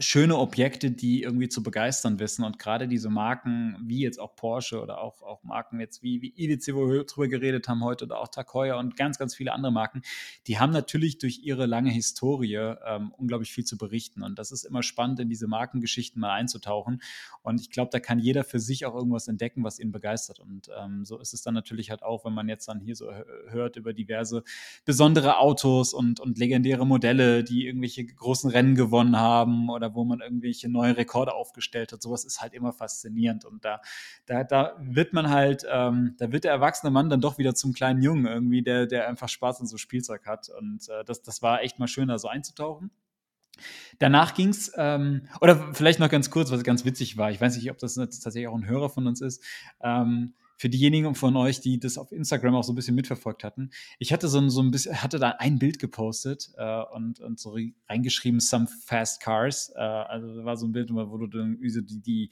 schöne Objekte, die irgendwie zu begeistern wissen. Und gerade diese Marken, wie jetzt auch Porsche oder auch, auch Marken jetzt wie, wie IWC, wo wir drüber geredet haben heute, oder auch Takoya und ganz, ganz viele andere Marken, die haben natürlich durch ihre lange Historie ähm, unglaublich viel zu berichten. Und das ist immer spannend, in diese Markengeschichten mal einzutauchen. Und ich glaube, da kann jeder für sich auch irgendwas entdecken, was ihn begeistert. Und ähm, so ist es dann natürlich halt auch, wenn man jetzt dann hier so hört über diverse besondere Autos und, und legendäre Modelle, die irgendwelche großen Rennen gewonnen haben oder wo man irgendwelche neue Rekorde aufgestellt hat. Sowas ist halt immer faszinierend. Und da, da, da wird man halt, ähm, da wird der erwachsene Mann dann doch wieder zum kleinen Jungen irgendwie, der, der einfach Spaß an so Spielzeug hat. Und äh, das, das war echt mal schön, da so einzutauchen. Danach ging es, ähm, oder vielleicht noch ganz kurz, was ganz witzig war. Ich weiß nicht, ob das tatsächlich auch ein Hörer von uns ist. Ähm, für diejenigen von euch, die das auf Instagram auch so ein bisschen mitverfolgt hatten, ich hatte so ein, so ein bisschen, hatte da ein Bild gepostet äh, und, und so reingeschrieben, some fast cars. Äh, also war so ein Bild, wo du dann die, die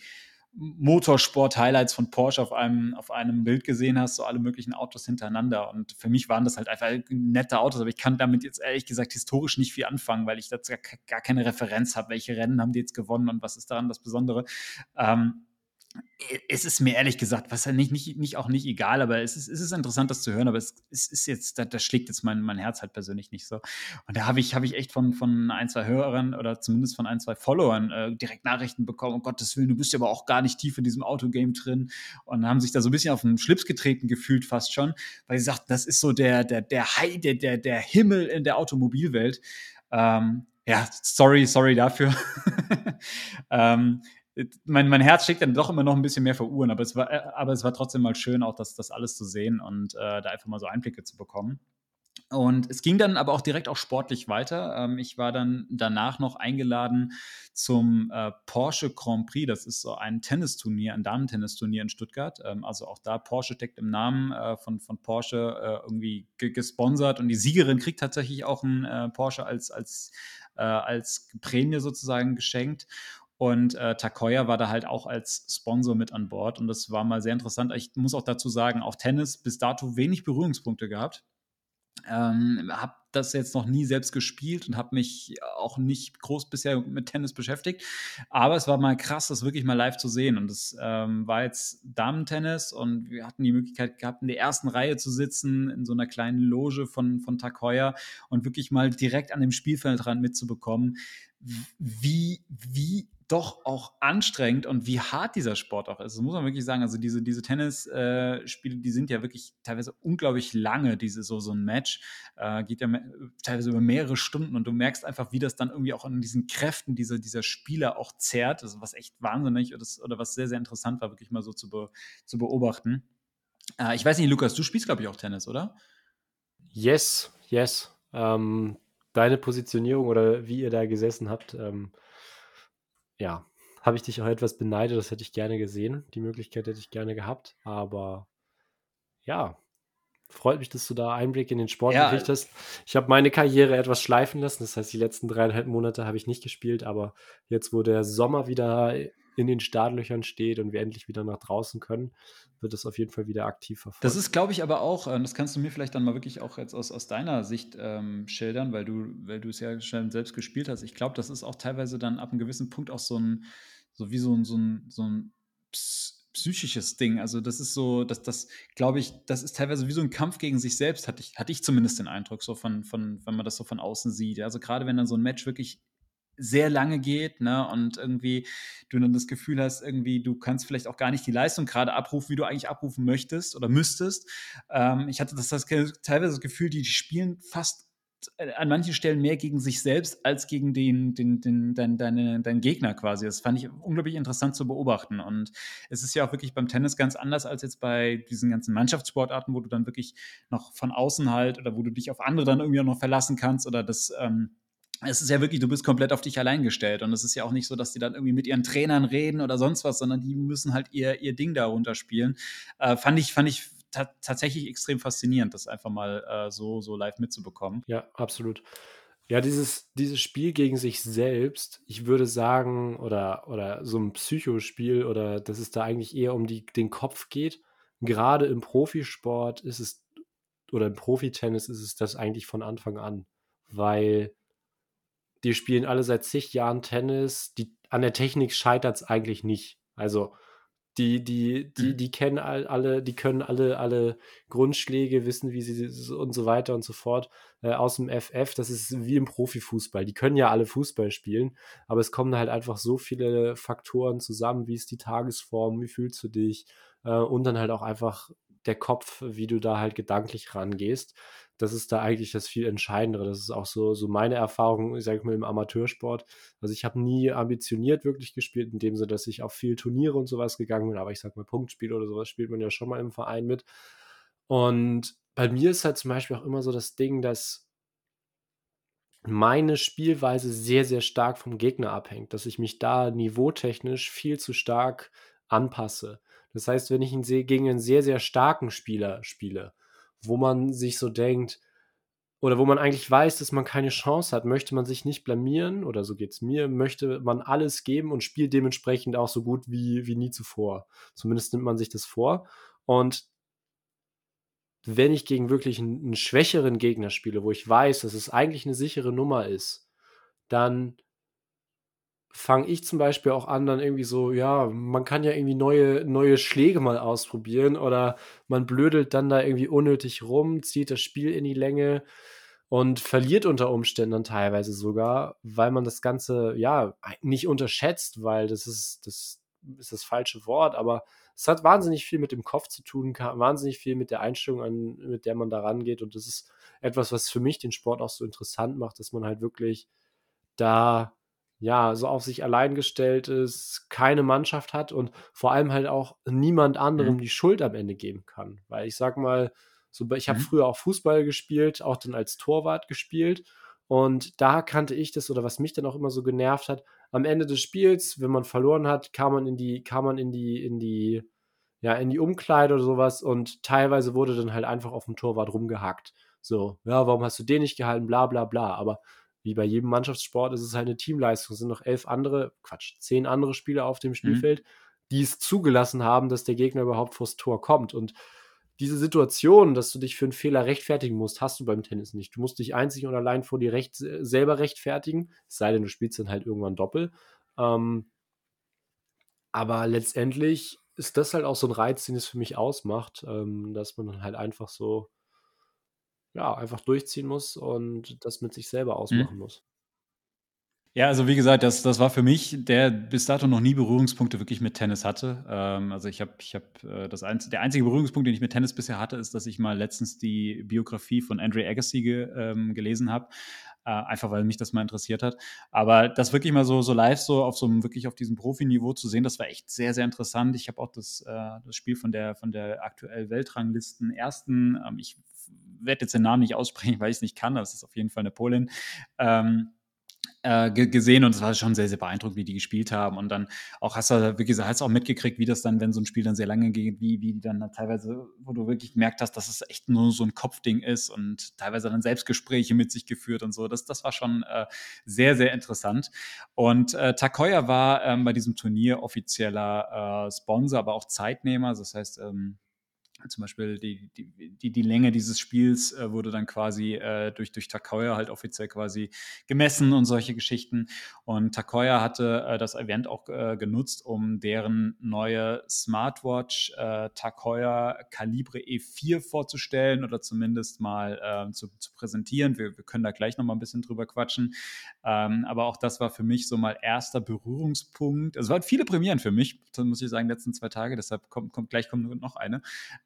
Motorsport-Highlights von Porsche auf einem, auf einem Bild gesehen hast, so alle möglichen Autos hintereinander. Und für mich waren das halt einfach nette Autos, aber ich kann damit jetzt ehrlich gesagt historisch nicht viel anfangen, weil ich dazu gar keine Referenz habe, welche Rennen haben die jetzt gewonnen und was ist daran das Besondere. Ähm, es ist mir ehrlich gesagt, was nicht, nicht, nicht auch nicht egal, aber es ist, es ist interessant, das zu hören, aber es, es ist jetzt, da, da, schlägt jetzt mein, mein Herz halt persönlich nicht so. Und da habe ich, hab ich echt von, von ein, zwei Hörern oder zumindest von ein, zwei Followern äh, direkt Nachrichten bekommen, um Gottes Willen, du bist ja aber auch gar nicht tief in diesem Autogame drin und haben sich da so ein bisschen auf den Schlips getreten gefühlt fast schon, weil sie sagten, das ist so der, der, der High, der, der, der Himmel in der Automobilwelt. Ähm, ja, sorry, sorry dafür. ähm, mein, mein Herz schickt dann doch immer noch ein bisschen mehr für Uhren, aber es war, äh, aber es war trotzdem mal schön, auch das, das alles zu sehen und äh, da einfach mal so Einblicke zu bekommen. Und es ging dann aber auch direkt auch sportlich weiter. Ähm, ich war dann danach noch eingeladen zum äh, Porsche Grand Prix. Das ist so ein Tennisturnier, ein Damentennisturnier in Stuttgart. Ähm, also auch da Porsche steckt im Namen äh, von, von Porsche äh, irgendwie gesponsert. Und die Siegerin kriegt tatsächlich auch einen äh, Porsche als, als, äh, als Prämie sozusagen geschenkt. Und äh, Takoya war da halt auch als Sponsor mit an Bord. Und das war mal sehr interessant. Ich muss auch dazu sagen, auch Tennis bis dato wenig Berührungspunkte gehabt. Ähm, habe das jetzt noch nie selbst gespielt und habe mich auch nicht groß bisher mit Tennis beschäftigt. Aber es war mal krass, das wirklich mal live zu sehen. Und es ähm, war jetzt Damen-Tennis und wir hatten die Möglichkeit gehabt, in der ersten Reihe zu sitzen, in so einer kleinen Loge von, von Takoya und wirklich mal direkt an dem Spielfeldrand mitzubekommen, wie, wie doch auch anstrengend und wie hart dieser Sport auch ist. Das muss man wirklich sagen. Also diese, diese Tennisspiele, äh, die sind ja wirklich teilweise unglaublich lange, diese so, so ein Match. Äh, geht ja teilweise über mehrere Stunden und du merkst einfach, wie das dann irgendwie auch an diesen Kräften dieser, dieser Spieler auch zehrt. Also was echt wahnsinnig oder, oder was sehr, sehr interessant war, wirklich mal so zu, be, zu beobachten. Äh, ich weiß nicht, Lukas, du spielst, glaube ich, auch Tennis, oder? Yes, yes. Ähm, deine Positionierung oder wie ihr da gesessen habt, ähm, ja, habe ich dich auch etwas beneidet. Das hätte ich gerne gesehen. Die Möglichkeit hätte ich gerne gehabt. Aber ja, freut mich, dass du da Einblick in den Sport ja. gekriegt hast. Ich habe meine Karriere etwas schleifen lassen. Das heißt, die letzten dreieinhalb Monate habe ich nicht gespielt. Aber jetzt, wo der Sommer wieder in den Startlöchern steht und wir endlich wieder nach draußen können, wird es auf jeden Fall wieder aktiv verfolgt. Das ist, glaube ich, aber auch, äh, das kannst du mir vielleicht dann mal wirklich auch jetzt aus, aus deiner Sicht ähm, schildern, weil du, weil du es ja schon selbst gespielt hast. Ich glaube, das ist auch teilweise dann ab einem gewissen Punkt auch so ein, so wie so ein, so ein, so ein psychisches Ding. Also das ist so, dass das, glaube ich, das ist teilweise wie so ein Kampf gegen sich selbst, hatte ich, hatte ich zumindest den Eindruck, so von, von, wenn man das so von außen sieht. Also gerade wenn dann so ein Match wirklich sehr lange geht, ne? Und irgendwie du dann das Gefühl hast, irgendwie, du kannst vielleicht auch gar nicht die Leistung gerade abrufen, wie du eigentlich abrufen möchtest oder müsstest. Ähm, ich hatte das, das teilweise das Gefühl, die, spielen fast an manchen Stellen mehr gegen sich selbst als gegen den, den, den, dein, deine, deinen Gegner quasi. Das fand ich unglaublich interessant zu beobachten. Und es ist ja auch wirklich beim Tennis ganz anders als jetzt bei diesen ganzen Mannschaftssportarten, wo du dann wirklich noch von außen halt oder wo du dich auf andere dann irgendwie auch noch verlassen kannst oder das. Ähm, es ist ja wirklich, du bist komplett auf dich allein gestellt. Und es ist ja auch nicht so, dass die dann irgendwie mit ihren Trainern reden oder sonst was, sondern die müssen halt ihr, ihr Ding da runterspielen. Äh, fand ich, fand ich ta tatsächlich extrem faszinierend, das einfach mal äh, so, so live mitzubekommen. Ja, absolut. Ja, dieses, dieses Spiel gegen sich selbst, ich würde sagen, oder, oder so ein Psychospiel, oder dass es da eigentlich eher um die, den Kopf geht. Gerade im Profisport ist es, oder im Profitennis ist es das eigentlich von Anfang an. Weil die spielen alle seit zig Jahren Tennis. Die, an der Technik scheitert es eigentlich nicht. Also die, die, die, mhm. die kennen alle, die können alle, alle Grundschläge, wissen, wie sie und so weiter und so fort äh, aus dem FF. Das ist wie im Profifußball. Die können ja alle Fußball spielen, aber es kommen halt einfach so viele Faktoren zusammen. Wie ist die Tagesform? Wie fühlst du dich? Äh, und dann halt auch einfach der Kopf, wie du da halt gedanklich rangehst das ist da eigentlich das viel Entscheidendere. Das ist auch so, so meine Erfahrung, ich sage mal, im Amateursport. Also ich habe nie ambitioniert wirklich gespielt, in dem Sinne, dass ich auf viele Turniere und sowas gegangen bin, aber ich sage mal, Punktspiel oder sowas spielt man ja schon mal im Verein mit. Und bei mir ist halt zum Beispiel auch immer so das Ding, dass meine Spielweise sehr, sehr stark vom Gegner abhängt, dass ich mich da niveautechnisch viel zu stark anpasse. Das heißt, wenn ich gegen einen sehr, sehr starken Spieler spiele, wo man sich so denkt, oder wo man eigentlich weiß, dass man keine Chance hat, möchte man sich nicht blamieren, oder so geht es mir, möchte man alles geben und spielt dementsprechend auch so gut wie, wie nie zuvor. Zumindest nimmt man sich das vor. Und wenn ich gegen wirklich einen, einen schwächeren Gegner spiele, wo ich weiß, dass es eigentlich eine sichere Nummer ist, dann fange ich zum Beispiel auch an, dann irgendwie so, ja, man kann ja irgendwie neue, neue Schläge mal ausprobieren oder man blödelt dann da irgendwie unnötig rum, zieht das Spiel in die Länge und verliert unter Umständen dann teilweise sogar, weil man das Ganze, ja, nicht unterschätzt, weil das ist, das ist das falsche Wort, aber es hat wahnsinnig viel mit dem Kopf zu tun, wahnsinnig viel mit der Einstellung, an, mit der man da rangeht und das ist etwas, was für mich den Sport auch so interessant macht, dass man halt wirklich da ja, so auf sich allein gestellt ist, keine Mannschaft hat und vor allem halt auch niemand anderem mhm. die Schuld am Ende geben kann. Weil ich sag mal, so, ich habe mhm. früher auch Fußball gespielt, auch dann als Torwart gespielt. Und da kannte ich das, oder was mich dann auch immer so genervt hat, am Ende des Spiels, wenn man verloren hat, kam man in die, kam man in die, in die, ja, in die Umkleide oder sowas und teilweise wurde dann halt einfach auf dem Torwart rumgehackt. So, ja, warum hast du den nicht gehalten, bla bla bla. Aber wie bei jedem Mannschaftssport ist es halt eine Teamleistung. Es sind noch elf andere, Quatsch, zehn andere Spieler auf dem mhm. Spielfeld, mhm. die es zugelassen haben, dass der Gegner überhaupt vors Tor kommt. Und diese Situation, dass du dich für einen Fehler rechtfertigen musst, hast du beim Tennis nicht. Du musst dich einzig und allein vor dir recht, selber rechtfertigen, es sei denn, du spielst dann halt irgendwann doppel. Ähm, aber letztendlich ist das halt auch so ein Reiz, den es für mich ausmacht, ähm, dass man dann halt einfach so ja, einfach durchziehen muss und das mit sich selber mhm. ausmachen mhm. muss. Ja, also wie gesagt, das, das war für mich, der bis dato noch nie Berührungspunkte wirklich mit Tennis hatte. Ähm, also ich habe, ich hab, äh, das ein, der einzige Berührungspunkt, den ich mit Tennis bisher hatte, ist, dass ich mal letztens die Biografie von Andre Agassi ge, ähm, gelesen habe. Äh, einfach weil mich das mal interessiert hat. Aber das wirklich mal so, so live, so auf so einem, wirklich auf diesem Profiniveau zu sehen, das war echt sehr, sehr interessant. Ich habe auch das, äh, das Spiel von der, von der aktuell Weltranglisten ersten, ähm, ich werde jetzt den Namen nicht aussprechen, weil ich es nicht kann, das ist auf jeden Fall eine Polin. Ähm, äh, gesehen und es war schon sehr, sehr beeindruckend, wie die gespielt haben. Und dann auch hast du, gesagt, hast auch mitgekriegt, wie das dann, wenn so ein Spiel dann sehr lange geht, wie, wie die dann teilweise, wo du wirklich gemerkt hast, dass es echt nur so ein Kopfding ist und teilweise dann Selbstgespräche mit sich geführt und so. Das, das war schon äh, sehr, sehr interessant. Und äh, Takoya war ähm, bei diesem Turnier offizieller äh, Sponsor, aber auch Zeitnehmer. Das heißt, ähm, zum Beispiel die, die, die, Länge dieses Spiels äh, wurde dann quasi äh, durch, durch Takoya halt offiziell quasi gemessen und solche Geschichten. Und Takoya hatte äh, das Event auch äh, genutzt, um deren neue Smartwatch äh, Takoya Calibre E4 vorzustellen oder zumindest mal äh, zu, zu, präsentieren. Wir, wir, können da gleich noch mal ein bisschen drüber quatschen. Ähm, aber auch das war für mich so mal erster Berührungspunkt. Also, es waren viele Premieren für mich, muss ich sagen, letzten zwei Tage. Deshalb kommt, kommt gleich kommt noch eine.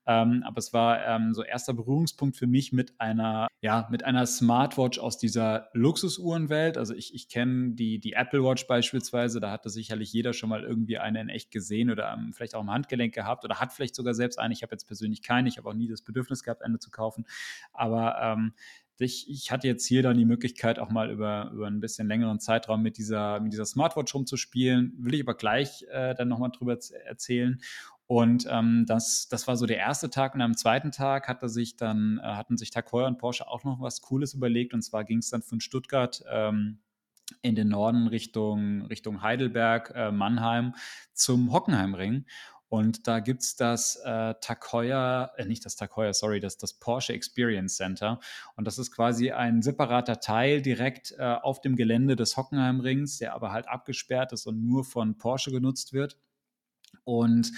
Ähm, aber es war ähm, so erster Berührungspunkt für mich mit einer, ja, mit einer Smartwatch aus dieser Luxusuhrenwelt. Also ich, ich kenne die, die Apple Watch beispielsweise, da hatte sicherlich jeder schon mal irgendwie eine in echt gesehen oder um, vielleicht auch im Handgelenk gehabt oder hat vielleicht sogar selbst eine. Ich habe jetzt persönlich keine, ich habe auch nie das Bedürfnis gehabt, eine zu kaufen. Aber ähm, ich, ich, hatte jetzt hier dann die Möglichkeit, auch mal über, über ein bisschen längeren Zeitraum mit dieser, mit dieser Smartwatch rumzuspielen. Will ich aber gleich äh, dann nochmal drüber erzählen. Und ähm, das, das war so der erste Tag. Und am zweiten Tag hatte sich dann, äh, hatten sich Tag und Porsche auch noch was Cooles überlegt. Und zwar ging es dann von Stuttgart ähm, in den Norden Richtung, Richtung Heidelberg, äh, Mannheim zum Hockenheimring. Und da gibt es das äh, Takoya, äh, nicht das Takoya, sorry, das, das Porsche Experience Center. Und das ist quasi ein separater Teil direkt äh, auf dem Gelände des Hockenheimrings, der aber halt abgesperrt ist und nur von Porsche genutzt wird. Und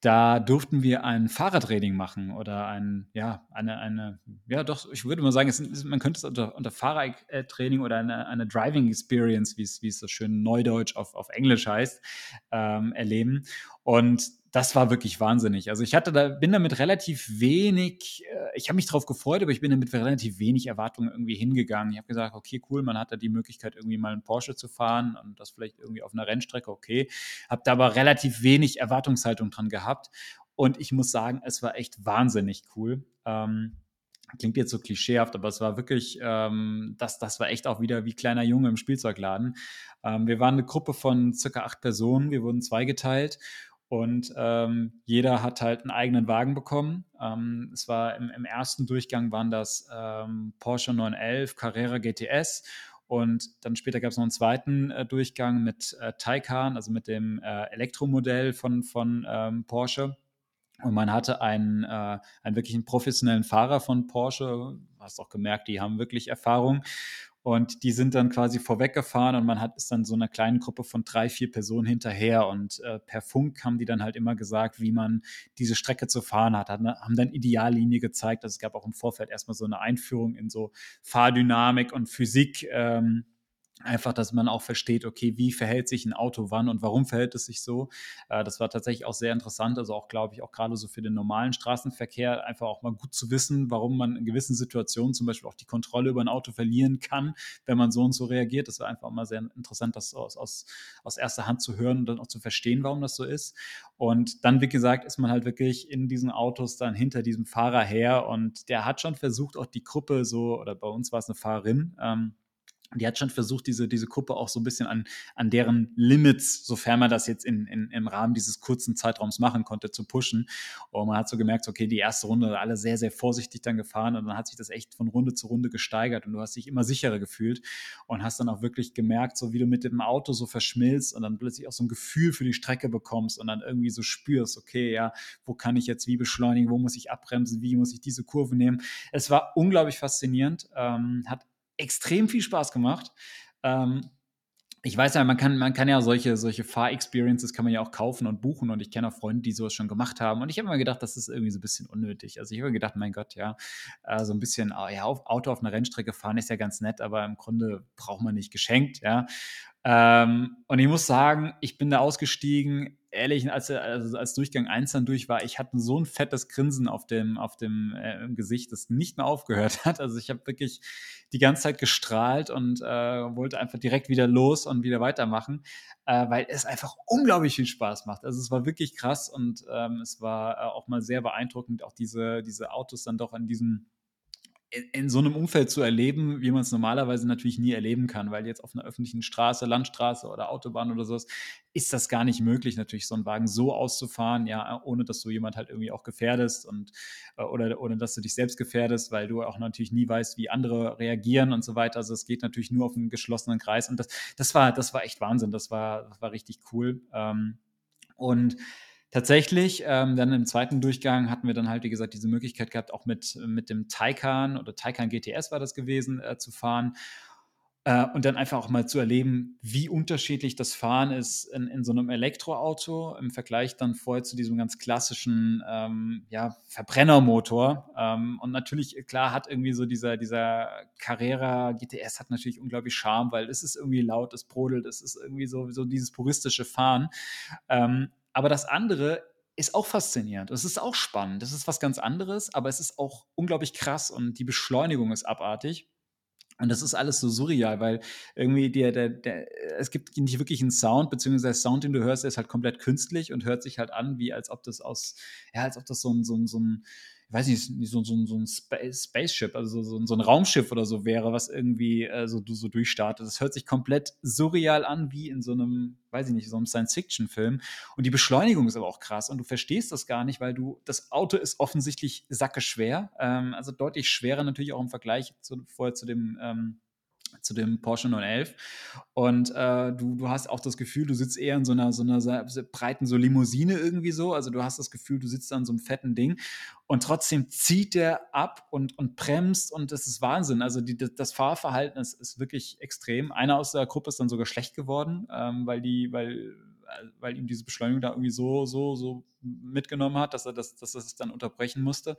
da durften wir ein Fahrradtraining machen oder ein, ja, eine, eine, ja doch, ich würde mal sagen, es, man könnte es unter, unter Fahrradtraining oder eine, eine Driving Experience, wie es, wie es so schön neudeutsch auf, auf Englisch heißt, ähm, erleben. Und das war wirklich wahnsinnig. Also ich hatte da, bin damit relativ wenig, äh, ich habe mich darauf gefreut, aber ich bin damit relativ wenig Erwartungen irgendwie hingegangen. Ich habe gesagt, okay, cool, man hat da die Möglichkeit, irgendwie mal einen Porsche zu fahren und das vielleicht irgendwie auf einer Rennstrecke, okay. Habe da aber relativ wenig Erwartungshaltung dran gehabt. Und ich muss sagen, es war echt wahnsinnig cool. Ähm, klingt jetzt so klischeehaft, aber es war wirklich, ähm, das, das war echt auch wieder wie kleiner Junge im Spielzeugladen. Ähm, wir waren eine Gruppe von circa acht Personen, wir wurden zweigeteilt und ähm, jeder hat halt einen eigenen Wagen bekommen. Ähm, es war im, im, ersten Durchgang waren das ähm, Porsche 911 Carrera GTS und dann später gab es noch einen zweiten äh, Durchgang mit äh, Taycan, also mit dem äh, Elektromodell von, von ähm, Porsche. Und man hatte einen, äh, einen wirklichen professionellen Fahrer von Porsche, hast auch gemerkt, die haben wirklich Erfahrung. Und die sind dann quasi vorweggefahren und man hat ist dann so einer kleinen Gruppe von drei, vier Personen hinterher. Und äh, per Funk haben die dann halt immer gesagt, wie man diese Strecke zu fahren hat. haben dann Ideallinie gezeigt. Also es gab auch im Vorfeld erstmal so eine Einführung in so Fahrdynamik und Physik. Ähm, Einfach, dass man auch versteht, okay, wie verhält sich ein Auto wann und warum verhält es sich so. Äh, das war tatsächlich auch sehr interessant. Also auch, glaube ich, auch gerade so für den normalen Straßenverkehr einfach auch mal gut zu wissen, warum man in gewissen Situationen zum Beispiel auch die Kontrolle über ein Auto verlieren kann, wenn man so und so reagiert. Das war einfach mal sehr interessant, das aus, aus, aus erster Hand zu hören und dann auch zu verstehen, warum das so ist. Und dann, wie gesagt, ist man halt wirklich in diesen Autos dann hinter diesem Fahrer her und der hat schon versucht, auch die Gruppe so, oder bei uns war es eine Fahrerin, ähm, die hat schon versucht, diese, diese Gruppe auch so ein bisschen an, an deren Limits, sofern man das jetzt in, in, im Rahmen dieses kurzen Zeitraums machen konnte, zu pushen. Und man hat so gemerkt, okay, die erste Runde alle sehr, sehr vorsichtig dann gefahren und dann hat sich das echt von Runde zu Runde gesteigert und du hast dich immer sicherer gefühlt und hast dann auch wirklich gemerkt, so wie du mit dem Auto so verschmilzt und dann plötzlich auch so ein Gefühl für die Strecke bekommst und dann irgendwie so spürst, okay, ja, wo kann ich jetzt wie beschleunigen, wo muss ich abbremsen, wie muss ich diese Kurve nehmen. Es war unglaublich faszinierend, ähm, hat extrem viel Spaß gemacht. Ähm, ich weiß ja, man kann, man kann ja solche, solche Fahr-Experiences kann man ja auch kaufen und buchen und ich kenne auch Freunde, die sowas schon gemacht haben und ich habe immer gedacht, das ist irgendwie so ein bisschen unnötig. Also ich habe gedacht, mein Gott, ja, äh, so ein bisschen, ah, ja, auf, Auto auf einer Rennstrecke fahren ist ja ganz nett, aber im Grunde braucht man nicht geschenkt, ja. Ähm, und ich muss sagen, ich bin da ausgestiegen, ehrlich, als, also als Durchgang 1 dann durch war, ich hatte so ein fettes Grinsen auf dem, auf dem äh, Gesicht, das nicht mehr aufgehört hat. Also ich habe wirklich die ganze Zeit gestrahlt und äh, wollte einfach direkt wieder los und wieder weitermachen, äh, weil es einfach unglaublich viel Spaß macht. Also es war wirklich krass und ähm, es war äh, auch mal sehr beeindruckend, auch diese, diese Autos dann doch an diesem in, so einem Umfeld zu erleben, wie man es normalerweise natürlich nie erleben kann, weil jetzt auf einer öffentlichen Straße, Landstraße oder Autobahn oder sowas, ist das gar nicht möglich, natürlich so einen Wagen so auszufahren, ja, ohne dass du jemand halt irgendwie auch gefährdest und äh, oder ohne dass du dich selbst gefährdest, weil du auch natürlich nie weißt, wie andere reagieren und so weiter. Also es geht natürlich nur auf einen geschlossenen Kreis und das, das war, das war echt Wahnsinn, das war, das war richtig cool. Ähm, und tatsächlich, ähm, dann im zweiten Durchgang hatten wir dann halt, wie gesagt, diese Möglichkeit gehabt, auch mit, mit dem Taycan oder Taycan GTS war das gewesen, äh, zu fahren. Äh, und dann einfach auch mal zu erleben, wie unterschiedlich das Fahren ist in, in so einem Elektroauto im Vergleich dann vorher zu diesem ganz klassischen ähm, ja, Verbrennermotor. Ähm, und natürlich, klar, hat irgendwie so dieser, dieser Carrera GTS hat natürlich unglaublich Charme, weil es ist irgendwie laut, es brodelt, es ist irgendwie so, so dieses puristische Fahren. Aber das andere ist auch faszinierend. Es ist auch spannend. Es ist was ganz anderes, aber es ist auch unglaublich krass und die Beschleunigung ist abartig. Und das ist alles so surreal, weil irgendwie der, der, der, es gibt nicht wirklich einen Sound, beziehungsweise der Sound, den du hörst, der ist halt komplett künstlich und hört sich halt an, wie als ob das aus, ja, als ob das so ein, so ein, so ein ich weiß nicht, so, so, so ein Spaceship, also so, so, ein Raumschiff oder so wäre, was irgendwie äh, so, so durchstartet. Das hört sich komplett surreal an, wie in so einem, weiß ich nicht, so einem Science-Fiction-Film. Und die Beschleunigung ist aber auch krass und du verstehst das gar nicht, weil du, das Auto ist offensichtlich sackeschwer, ähm, also deutlich schwerer natürlich auch im Vergleich zu, vorher zu dem ähm, zu dem Porsche 911. Und äh, du, du hast auch das Gefühl, du sitzt eher in so einer, so einer breiten so Limousine irgendwie so. Also du hast das Gefühl, du sitzt an so einem fetten Ding. Und trotzdem zieht der ab und, und bremst und das ist Wahnsinn. Also die, das Fahrverhalten ist, ist wirklich extrem. Einer aus der Gruppe ist dann sogar schlecht geworden, ähm, weil die, weil weil ihm diese Beschleunigung da irgendwie so, so, so mitgenommen hat, dass er das, dass er es dann unterbrechen musste.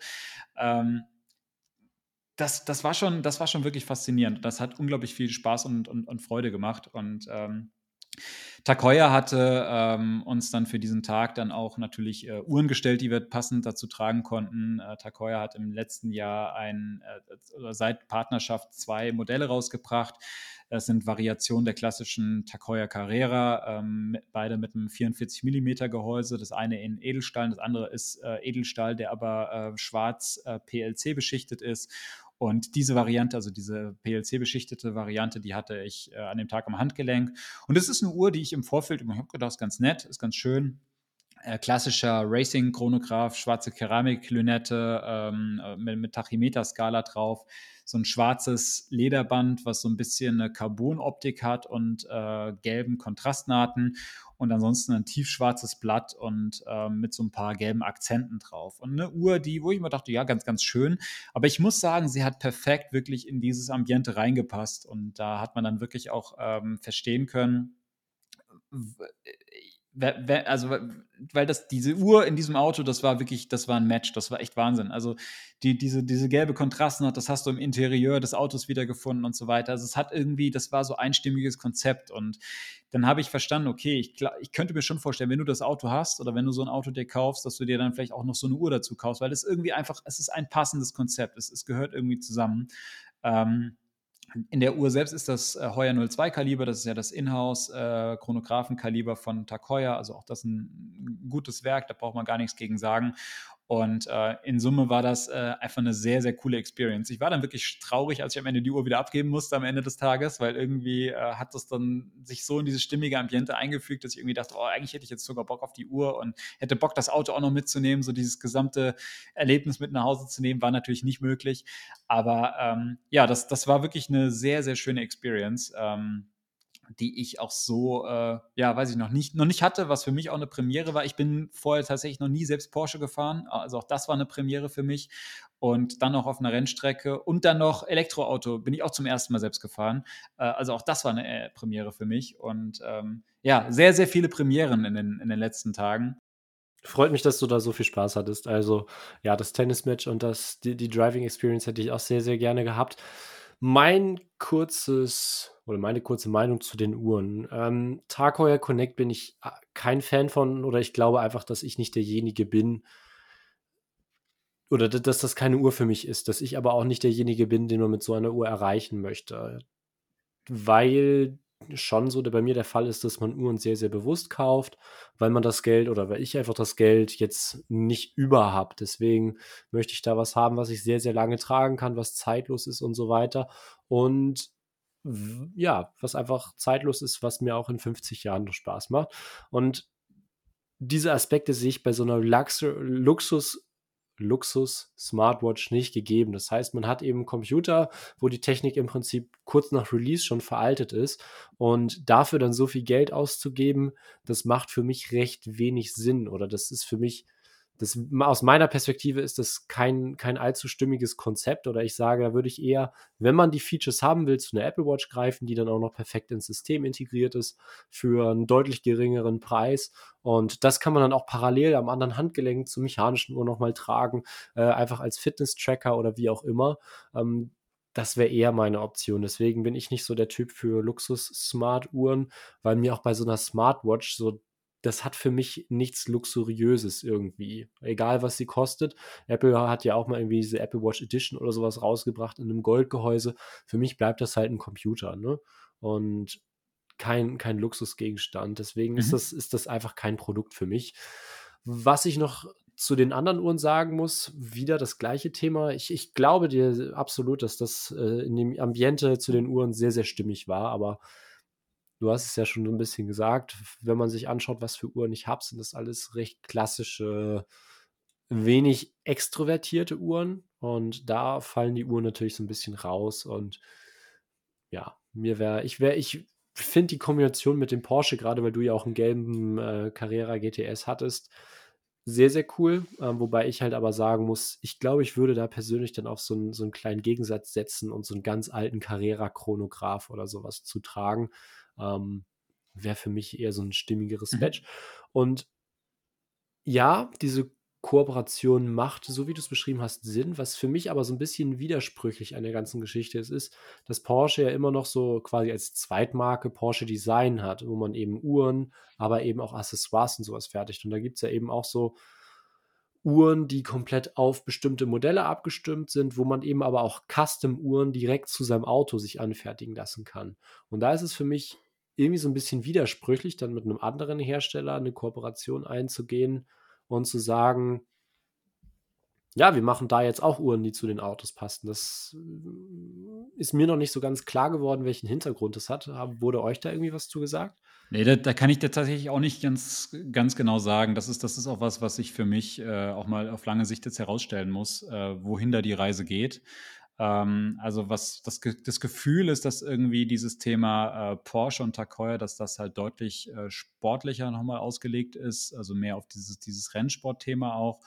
Ähm, das, das, war schon, das war schon wirklich faszinierend. Das hat unglaublich viel Spaß und, und, und Freude gemacht. Und ähm, Takoya hatte ähm, uns dann für diesen Tag dann auch natürlich äh, Uhren gestellt, die wir passend dazu tragen konnten. Äh, Takoya hat im letzten Jahr ein, äh, seit Partnerschaft zwei Modelle rausgebracht. Das sind Variationen der klassischen Takoya Carrera, ähm, beide mit einem 44 mm Gehäuse. Das eine in Edelstahl, das andere ist äh, Edelstahl, der aber äh, schwarz äh, PLC beschichtet ist. Und diese Variante, also diese PLC-beschichtete Variante, die hatte ich äh, an dem Tag am Handgelenk. Und das ist eine Uhr, die ich im Vorfeld, ich habe gedacht, ist ganz nett, ist ganz schön. Äh, klassischer Racing-Chronograph, schwarze Keramik-Lünette ähm, äh, mit, mit Tachymeter-Skala drauf so ein schwarzes Lederband, was so ein bisschen eine Carbon-Optik hat und äh, gelben Kontrastnahten und ansonsten ein tiefschwarzes Blatt und äh, mit so ein paar gelben Akzenten drauf. Und eine Uhr, die, wo ich mir dachte, ja, ganz, ganz schön. Aber ich muss sagen, sie hat perfekt wirklich in dieses Ambiente reingepasst und da hat man dann wirklich auch ähm, verstehen können, also weil das diese Uhr in diesem Auto, das war wirklich, das war ein Match, das war echt Wahnsinn. Also die, diese, diese gelbe Kontrastnacht, das hast du im Interieur des Autos wiedergefunden und so weiter. Also es hat irgendwie, das war so einstimmiges Konzept und dann habe ich verstanden, okay, ich, ich könnte mir schon vorstellen, wenn du das Auto hast oder wenn du so ein Auto dir kaufst, dass du dir dann vielleicht auch noch so eine Uhr dazu kaufst, weil es irgendwie einfach, es ist ein passendes Konzept, es, es gehört irgendwie zusammen. Ähm, in der Uhr selbst ist das äh, Heuer 02 Kaliber, das ist ja das Inhouse äh, Chronographenkaliber von Tag Heuer, also auch das ein gutes Werk, da braucht man gar nichts gegen sagen. Und äh, in Summe war das äh, einfach eine sehr, sehr coole Experience. Ich war dann wirklich traurig, als ich am Ende die Uhr wieder abgeben musste am Ende des Tages, weil irgendwie äh, hat das dann sich so in dieses stimmige Ambiente eingefügt, dass ich irgendwie dachte, oh, eigentlich hätte ich jetzt sogar Bock auf die Uhr und hätte Bock, das Auto auch noch mitzunehmen. So dieses gesamte Erlebnis mit nach Hause zu nehmen, war natürlich nicht möglich. Aber ähm, ja, das, das war wirklich eine sehr, sehr schöne Experience. Ähm, die ich auch so, äh, ja, weiß ich noch nicht, noch nicht hatte, was für mich auch eine Premiere war. Ich bin vorher tatsächlich noch nie selbst Porsche gefahren, also auch das war eine Premiere für mich. Und dann noch auf einer Rennstrecke und dann noch Elektroauto bin ich auch zum ersten Mal selbst gefahren. Äh, also auch das war eine äh, Premiere für mich. Und ähm, ja, sehr, sehr viele Premieren in den, in den letzten Tagen. Freut mich, dass du da so viel Spaß hattest. Also, ja, das Tennismatch und das, die, die Driving Experience hätte ich auch sehr, sehr gerne gehabt. Mein kurzes oder meine kurze Meinung zu den Uhren. Ähm, Tag Heuer Connect bin ich äh, kein Fan von oder ich glaube einfach, dass ich nicht derjenige bin oder dass das keine Uhr für mich ist, dass ich aber auch nicht derjenige bin, den man mit so einer Uhr erreichen möchte. Weil schon so bei mir der Fall ist, dass man Uhren sehr, sehr bewusst kauft, weil man das Geld oder weil ich einfach das Geld jetzt nicht über habe. Deswegen möchte ich da was haben, was ich sehr, sehr lange tragen kann, was zeitlos ist und so weiter. Und ja, was einfach zeitlos ist, was mir auch in 50 Jahren noch Spaß macht. Und diese Aspekte sehe ich bei so einer Luxus Luxus-Smartwatch nicht gegeben. Das heißt, man hat eben einen Computer, wo die Technik im Prinzip kurz nach Release schon veraltet ist und dafür dann so viel Geld auszugeben, das macht für mich recht wenig Sinn oder das ist für mich das, aus meiner Perspektive ist das kein, kein allzu stimmiges Konzept oder ich sage, da würde ich eher, wenn man die Features haben will, zu einer Apple Watch greifen, die dann auch noch perfekt ins System integriert ist für einen deutlich geringeren Preis. Und das kann man dann auch parallel am anderen Handgelenk zur mechanischen Uhr nochmal tragen, äh, einfach als Fitness-Tracker oder wie auch immer. Ähm, das wäre eher meine Option. Deswegen bin ich nicht so der Typ für Luxus-Smart-Uhren, weil mir auch bei so einer Smartwatch so das hat für mich nichts Luxuriöses irgendwie. Egal, was sie kostet. Apple hat ja auch mal irgendwie diese Apple Watch Edition oder sowas rausgebracht in einem Goldgehäuse. Für mich bleibt das halt ein Computer, ne? Und kein, kein Luxusgegenstand. Deswegen mhm. ist, das, ist das einfach kein Produkt für mich. Was ich noch zu den anderen Uhren sagen muss, wieder das gleiche Thema. Ich, ich glaube dir absolut, dass das äh, in dem Ambiente zu den Uhren sehr, sehr stimmig war, aber Du hast es ja schon so ein bisschen gesagt, wenn man sich anschaut, was für Uhren ich habe, sind das alles recht klassische, wenig extrovertierte Uhren. Und da fallen die Uhren natürlich so ein bisschen raus. Und ja, mir wäre, ich wäre, ich finde die Kombination mit dem Porsche, gerade weil du ja auch einen gelben äh, Carrera GTS hattest, sehr, sehr cool. Ähm, wobei ich halt aber sagen muss, ich glaube, ich würde da persönlich dann auf so einen, so einen kleinen Gegensatz setzen und so einen ganz alten Carrera-Chronograph oder sowas zu tragen. Ähm, Wäre für mich eher so ein stimmigeres mhm. Match. Und ja, diese Kooperation macht, so wie du es beschrieben hast, Sinn. Was für mich aber so ein bisschen widersprüchlich an der ganzen Geschichte ist, ist, dass Porsche ja immer noch so quasi als Zweitmarke Porsche Design hat, wo man eben Uhren, aber eben auch Accessoires und sowas fertigt. Und da gibt es ja eben auch so Uhren, die komplett auf bestimmte Modelle abgestimmt sind, wo man eben aber auch Custom-Uhren direkt zu seinem Auto sich anfertigen lassen kann. Und da ist es für mich irgendwie so ein bisschen widersprüchlich, dann mit einem anderen Hersteller eine Kooperation einzugehen und zu sagen, ja, wir machen da jetzt auch Uhren, die zu den Autos passen. Das äh, ist mir noch nicht so ganz klar geworden, welchen Hintergrund das hat. Wurde euch da irgendwie was zu gesagt? Nee, da, da kann ich dir tatsächlich auch nicht ganz, ganz genau sagen. Das ist, das ist auch was, was ich für mich äh, auch mal auf lange Sicht jetzt herausstellen muss, äh, wohin da die Reise geht. Ähm, also was das, das Gefühl ist, dass irgendwie dieses Thema äh, Porsche und Heuer, dass das halt deutlich äh, sportlicher nochmal ausgelegt ist, also mehr auf dieses, dieses Rennsportthema auch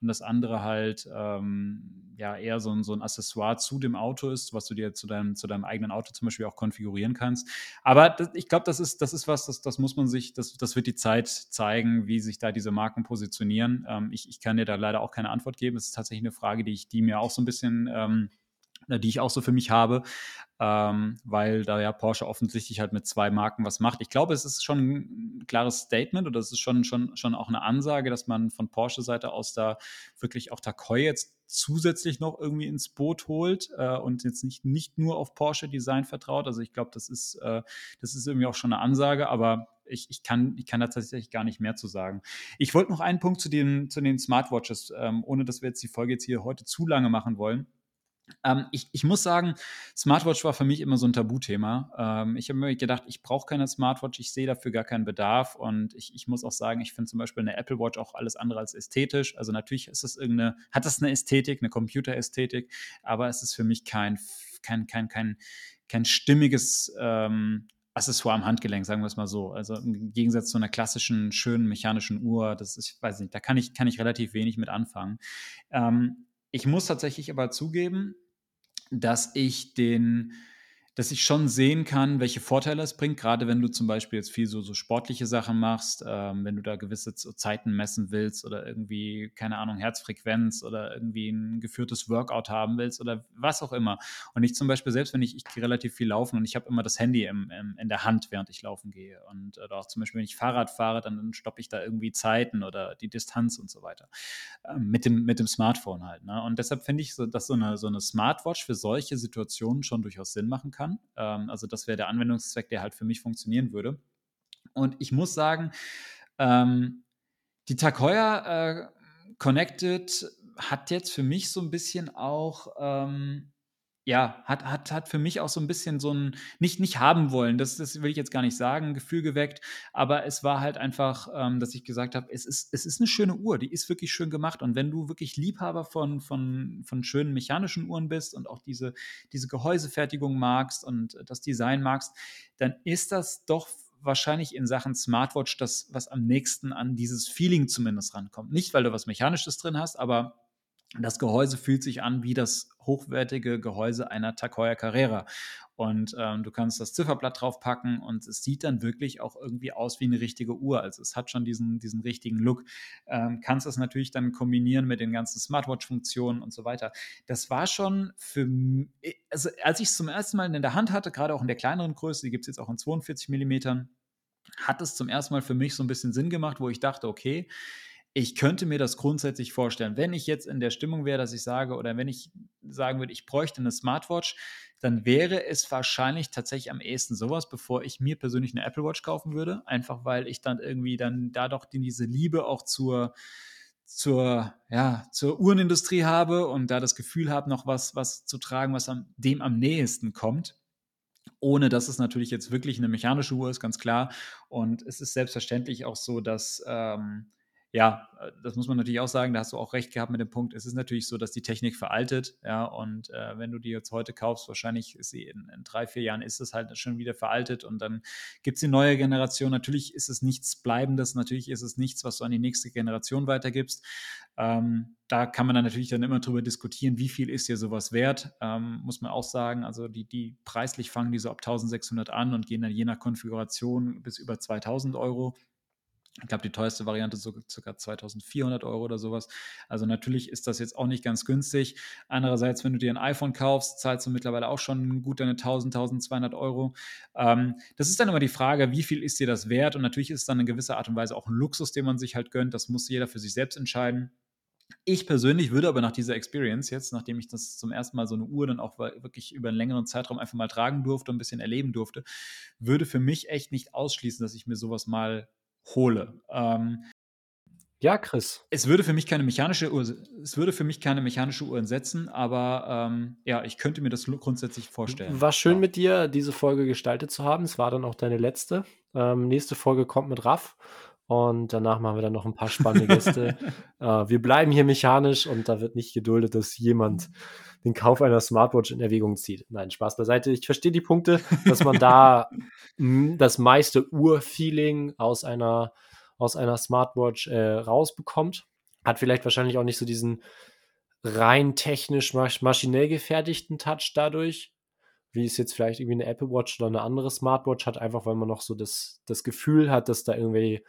und das andere halt ähm, ja eher so ein, so ein Accessoire zu dem Auto ist, was du dir zu deinem, zu deinem eigenen Auto zum Beispiel auch konfigurieren kannst. Aber das, ich glaube, das ist, das ist was, das, das muss man sich, das, das wird die Zeit zeigen, wie sich da diese Marken positionieren. Ähm, ich, ich kann dir da leider auch keine Antwort geben. Es ist tatsächlich eine Frage, die ich, die mir auch so ein bisschen ähm, äh, die ich auch so für mich habe, ähm, weil da ja Porsche offensichtlich halt mit zwei Marken was macht. Ich glaube, es ist schon ein klares Statement oder es ist schon, schon, schon auch eine Ansage, dass man von Porsche-Seite aus da wirklich auch Takoi jetzt zusätzlich noch irgendwie ins Boot holt äh, und jetzt nicht, nicht nur auf Porsche-Design vertraut. Also ich glaube, das ist, äh, das ist irgendwie auch schon eine Ansage, aber ich, ich, kann, ich kann da tatsächlich gar nicht mehr zu sagen. Ich wollte noch einen Punkt zu den, zu den Smartwatches, ähm, ohne dass wir jetzt die Folge jetzt hier heute zu lange machen wollen. Ähm, ich, ich, muss sagen, Smartwatch war für mich immer so ein Tabuthema. Ähm, ich habe mir gedacht, ich brauche keine Smartwatch, ich sehe dafür gar keinen Bedarf. Und ich, ich muss auch sagen, ich finde zum Beispiel eine Apple Watch auch alles andere als ästhetisch. Also natürlich ist es irgendeine, hat das eine Ästhetik, eine Computerästhetik, aber es ist für mich kein, kein, kein, kein, kein stimmiges ähm, Accessoire am Handgelenk, sagen wir es mal so. Also im Gegensatz zu einer klassischen, schönen mechanischen Uhr, das ist, ich weiß nicht, da kann ich, kann ich relativ wenig mit anfangen. Ähm, ich muss tatsächlich aber zugeben, dass ich den dass ich schon sehen kann, welche Vorteile es bringt, gerade wenn du zum Beispiel jetzt viel so, so sportliche Sachen machst, ähm, wenn du da gewisse Zeiten messen willst oder irgendwie, keine Ahnung, Herzfrequenz oder irgendwie ein geführtes Workout haben willst oder was auch immer. Und ich zum Beispiel, selbst wenn ich, ich relativ viel laufen und ich habe immer das Handy im, im, in der Hand, während ich laufen gehe. Und oder auch zum Beispiel, wenn ich Fahrrad fahre, dann, dann stoppe ich da irgendwie Zeiten oder die Distanz und so weiter. Ähm, mit, dem, mit dem Smartphone halt. Ne? Und deshalb finde ich, so, dass so eine, so eine Smartwatch für solche Situationen schon durchaus Sinn machen kann kann. Ähm, also das wäre der Anwendungszweck, der halt für mich funktionieren würde. Und ich muss sagen, ähm, die Tag äh, Connected hat jetzt für mich so ein bisschen auch ähm, ja, hat hat hat für mich auch so ein bisschen so ein nicht nicht haben wollen, das das will ich jetzt gar nicht sagen, Gefühl geweckt, aber es war halt einfach, ähm, dass ich gesagt habe: „Es ist es ist eine schöne Uhr, die ist wirklich schön gemacht.“ Und wenn du wirklich Liebhaber von von von schönen mechanischen Uhren bist und auch diese diese Gehäusefertigung magst und das Design magst, dann ist das doch wahrscheinlich in Sachen Smartwatch das, was am nächsten an dieses Feeling zumindest rankommt. Nicht, weil du was Mechanisches drin hast, aber das Gehäuse fühlt sich an wie das hochwertige Gehäuse einer Heuer Carrera. Und ähm, du kannst das Zifferblatt draufpacken und es sieht dann wirklich auch irgendwie aus wie eine richtige Uhr. Also es hat schon diesen, diesen richtigen Look. Ähm, kannst das natürlich dann kombinieren mit den ganzen Smartwatch-Funktionen und so weiter. Das war schon für also als ich es zum ersten Mal in der Hand hatte, gerade auch in der kleineren Größe, die gibt es jetzt auch in 42 Millimetern, hat es zum ersten Mal für mich so ein bisschen Sinn gemacht, wo ich dachte, okay, ich könnte mir das grundsätzlich vorstellen. Wenn ich jetzt in der Stimmung wäre, dass ich sage, oder wenn ich sagen würde, ich bräuchte eine Smartwatch, dann wäre es wahrscheinlich tatsächlich am ehesten sowas, bevor ich mir persönlich eine Apple Watch kaufen würde. Einfach weil ich dann irgendwie dann da doch diese Liebe auch zur, zur, ja, zur Uhrenindustrie habe und da das Gefühl habe, noch was, was zu tragen, was am, dem am nähesten kommt ohne dass es natürlich jetzt wirklich eine mechanische Uhr ist, ganz klar. Und es ist selbstverständlich auch so, dass ähm, ja, äh, das muss man natürlich auch sagen, da hast du auch recht gehabt mit dem Punkt. Es ist natürlich so, dass die Technik veraltet, ja, und äh, wenn du die jetzt heute kaufst, wahrscheinlich ist sie in, in drei, vier Jahren ist es halt schon wieder veraltet und dann gibt es die neue Generation. Natürlich ist es nichts Bleibendes, natürlich ist es nichts, was du an die nächste Generation weitergibst. Ähm, da kann man dann natürlich dann immer drüber diskutieren, wie viel ist dir sowas wert, ähm, muss man auch sagen. Also die, die preislich fangen die so ab 1600 an und gehen dann je nach Konfiguration bis über 2000 Euro. Ich glaube, die teuerste Variante so ca. 2400 Euro oder sowas. Also natürlich ist das jetzt auch nicht ganz günstig. Andererseits, wenn du dir ein iPhone kaufst, zahlst du mittlerweile auch schon gut deine 1000, 1200 Euro. Ähm, das ist dann immer die Frage, wie viel ist dir das wert? Und natürlich ist es dann in gewisser Art und Weise auch ein Luxus, den man sich halt gönnt. Das muss jeder für sich selbst entscheiden. Ich persönlich würde aber nach dieser Experience jetzt, nachdem ich das zum ersten Mal so eine Uhr dann auch wirklich über einen längeren Zeitraum einfach mal tragen durfte und ein bisschen erleben durfte, würde für mich echt nicht ausschließen, dass ich mir sowas mal hole. Ähm, ja, Chris. Es würde für mich keine mechanische Uhr, es würde für mich keine mechanische Uhr setzen, aber ähm, ja, ich könnte mir das grundsätzlich vorstellen. War schön ja. mit dir, diese Folge gestaltet zu haben. Es war dann auch deine letzte. Ähm, nächste Folge kommt mit Raff. Und danach machen wir dann noch ein paar spannende Gäste. äh, wir bleiben hier mechanisch und da wird nicht geduldet, dass jemand den Kauf einer Smartwatch in Erwägung zieht. Nein, Spaß beiseite. Ich verstehe die Punkte, dass man da das meiste Urfeeling aus einer, aus einer Smartwatch äh, rausbekommt. Hat vielleicht wahrscheinlich auch nicht so diesen rein technisch maschinell gefertigten Touch dadurch, wie es jetzt vielleicht irgendwie eine Apple Watch oder eine andere Smartwatch hat, einfach weil man noch so das, das Gefühl hat, dass da irgendwie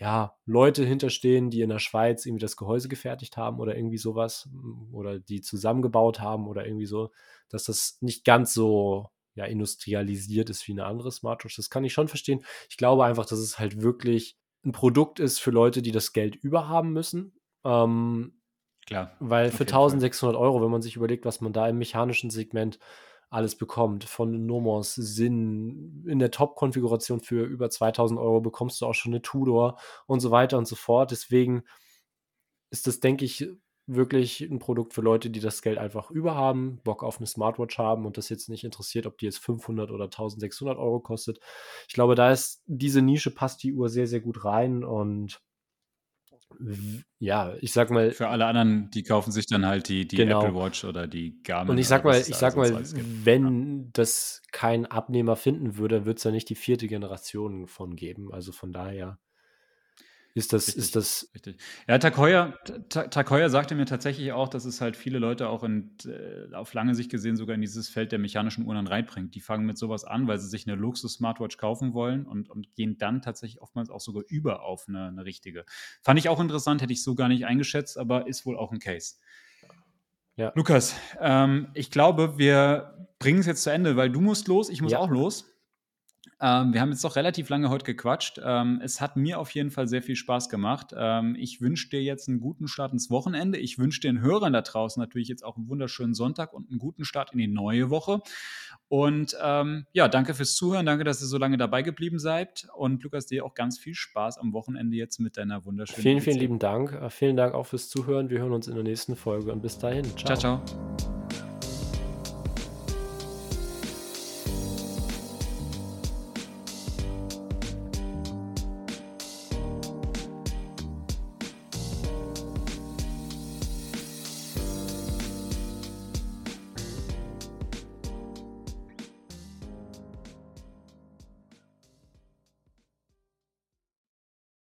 ja, Leute hinterstehen, die in der Schweiz irgendwie das Gehäuse gefertigt haben oder irgendwie sowas oder die zusammengebaut haben oder irgendwie so, dass das nicht ganz so ja, industrialisiert ist wie eine andere Smartwatch. Das kann ich schon verstehen. Ich glaube einfach, dass es halt wirklich ein Produkt ist für Leute, die das Geld überhaben müssen. Ähm, Klar. Weil für 1600 Fall. Euro, wenn man sich überlegt, was man da im mechanischen Segment alles bekommt. Von Nomos, Sinn, in der Top-Konfiguration für über 2000 Euro bekommst du auch schon eine Tudor und so weiter und so fort. Deswegen ist das, denke ich, wirklich ein Produkt für Leute, die das Geld einfach überhaben, Bock auf eine Smartwatch haben und das jetzt nicht interessiert, ob die jetzt 500 oder 1600 Euro kostet. Ich glaube, da ist diese Nische passt die Uhr sehr, sehr gut rein und ja, ich sag mal. Für alle anderen, die kaufen sich dann halt die, die genau. Apple Watch oder die Garmin. Und ich sag mal, ich sag mal, wenn ja. das kein Abnehmer finden würde, wird es ja nicht die vierte Generation von geben. Also von daher ist das, richtig, ist das. Richtig. Ja, Heuer, sagte mir tatsächlich auch, dass es halt viele Leute auch in, äh, auf lange Sicht gesehen sogar in dieses Feld der mechanischen Uhren reinbringt. Die fangen mit sowas an, weil sie sich eine Luxus-Smartwatch kaufen wollen und, und gehen dann tatsächlich oftmals auch sogar über auf eine, eine richtige. Fand ich auch interessant, hätte ich so gar nicht eingeschätzt, aber ist wohl auch ein Case. Ja. Lukas, ähm, ich glaube, wir bringen es jetzt zu Ende, weil du musst los, ich muss ja. auch los. Ähm, wir haben jetzt doch relativ lange heute gequatscht. Ähm, es hat mir auf jeden Fall sehr viel Spaß gemacht. Ähm, ich wünsche dir jetzt einen guten Start ins Wochenende. Ich wünsche den Hörern da draußen natürlich jetzt auch einen wunderschönen Sonntag und einen guten Start in die neue Woche. Und ähm, ja, danke fürs Zuhören. Danke, dass ihr so lange dabei geblieben seid. Und Lukas, dir auch ganz viel Spaß am Wochenende jetzt mit deiner wunderschönen. Vielen, vielen lieben Dank. Äh, vielen Dank auch fürs Zuhören. Wir hören uns in der nächsten Folge und bis dahin. ciao. ciao. ciao.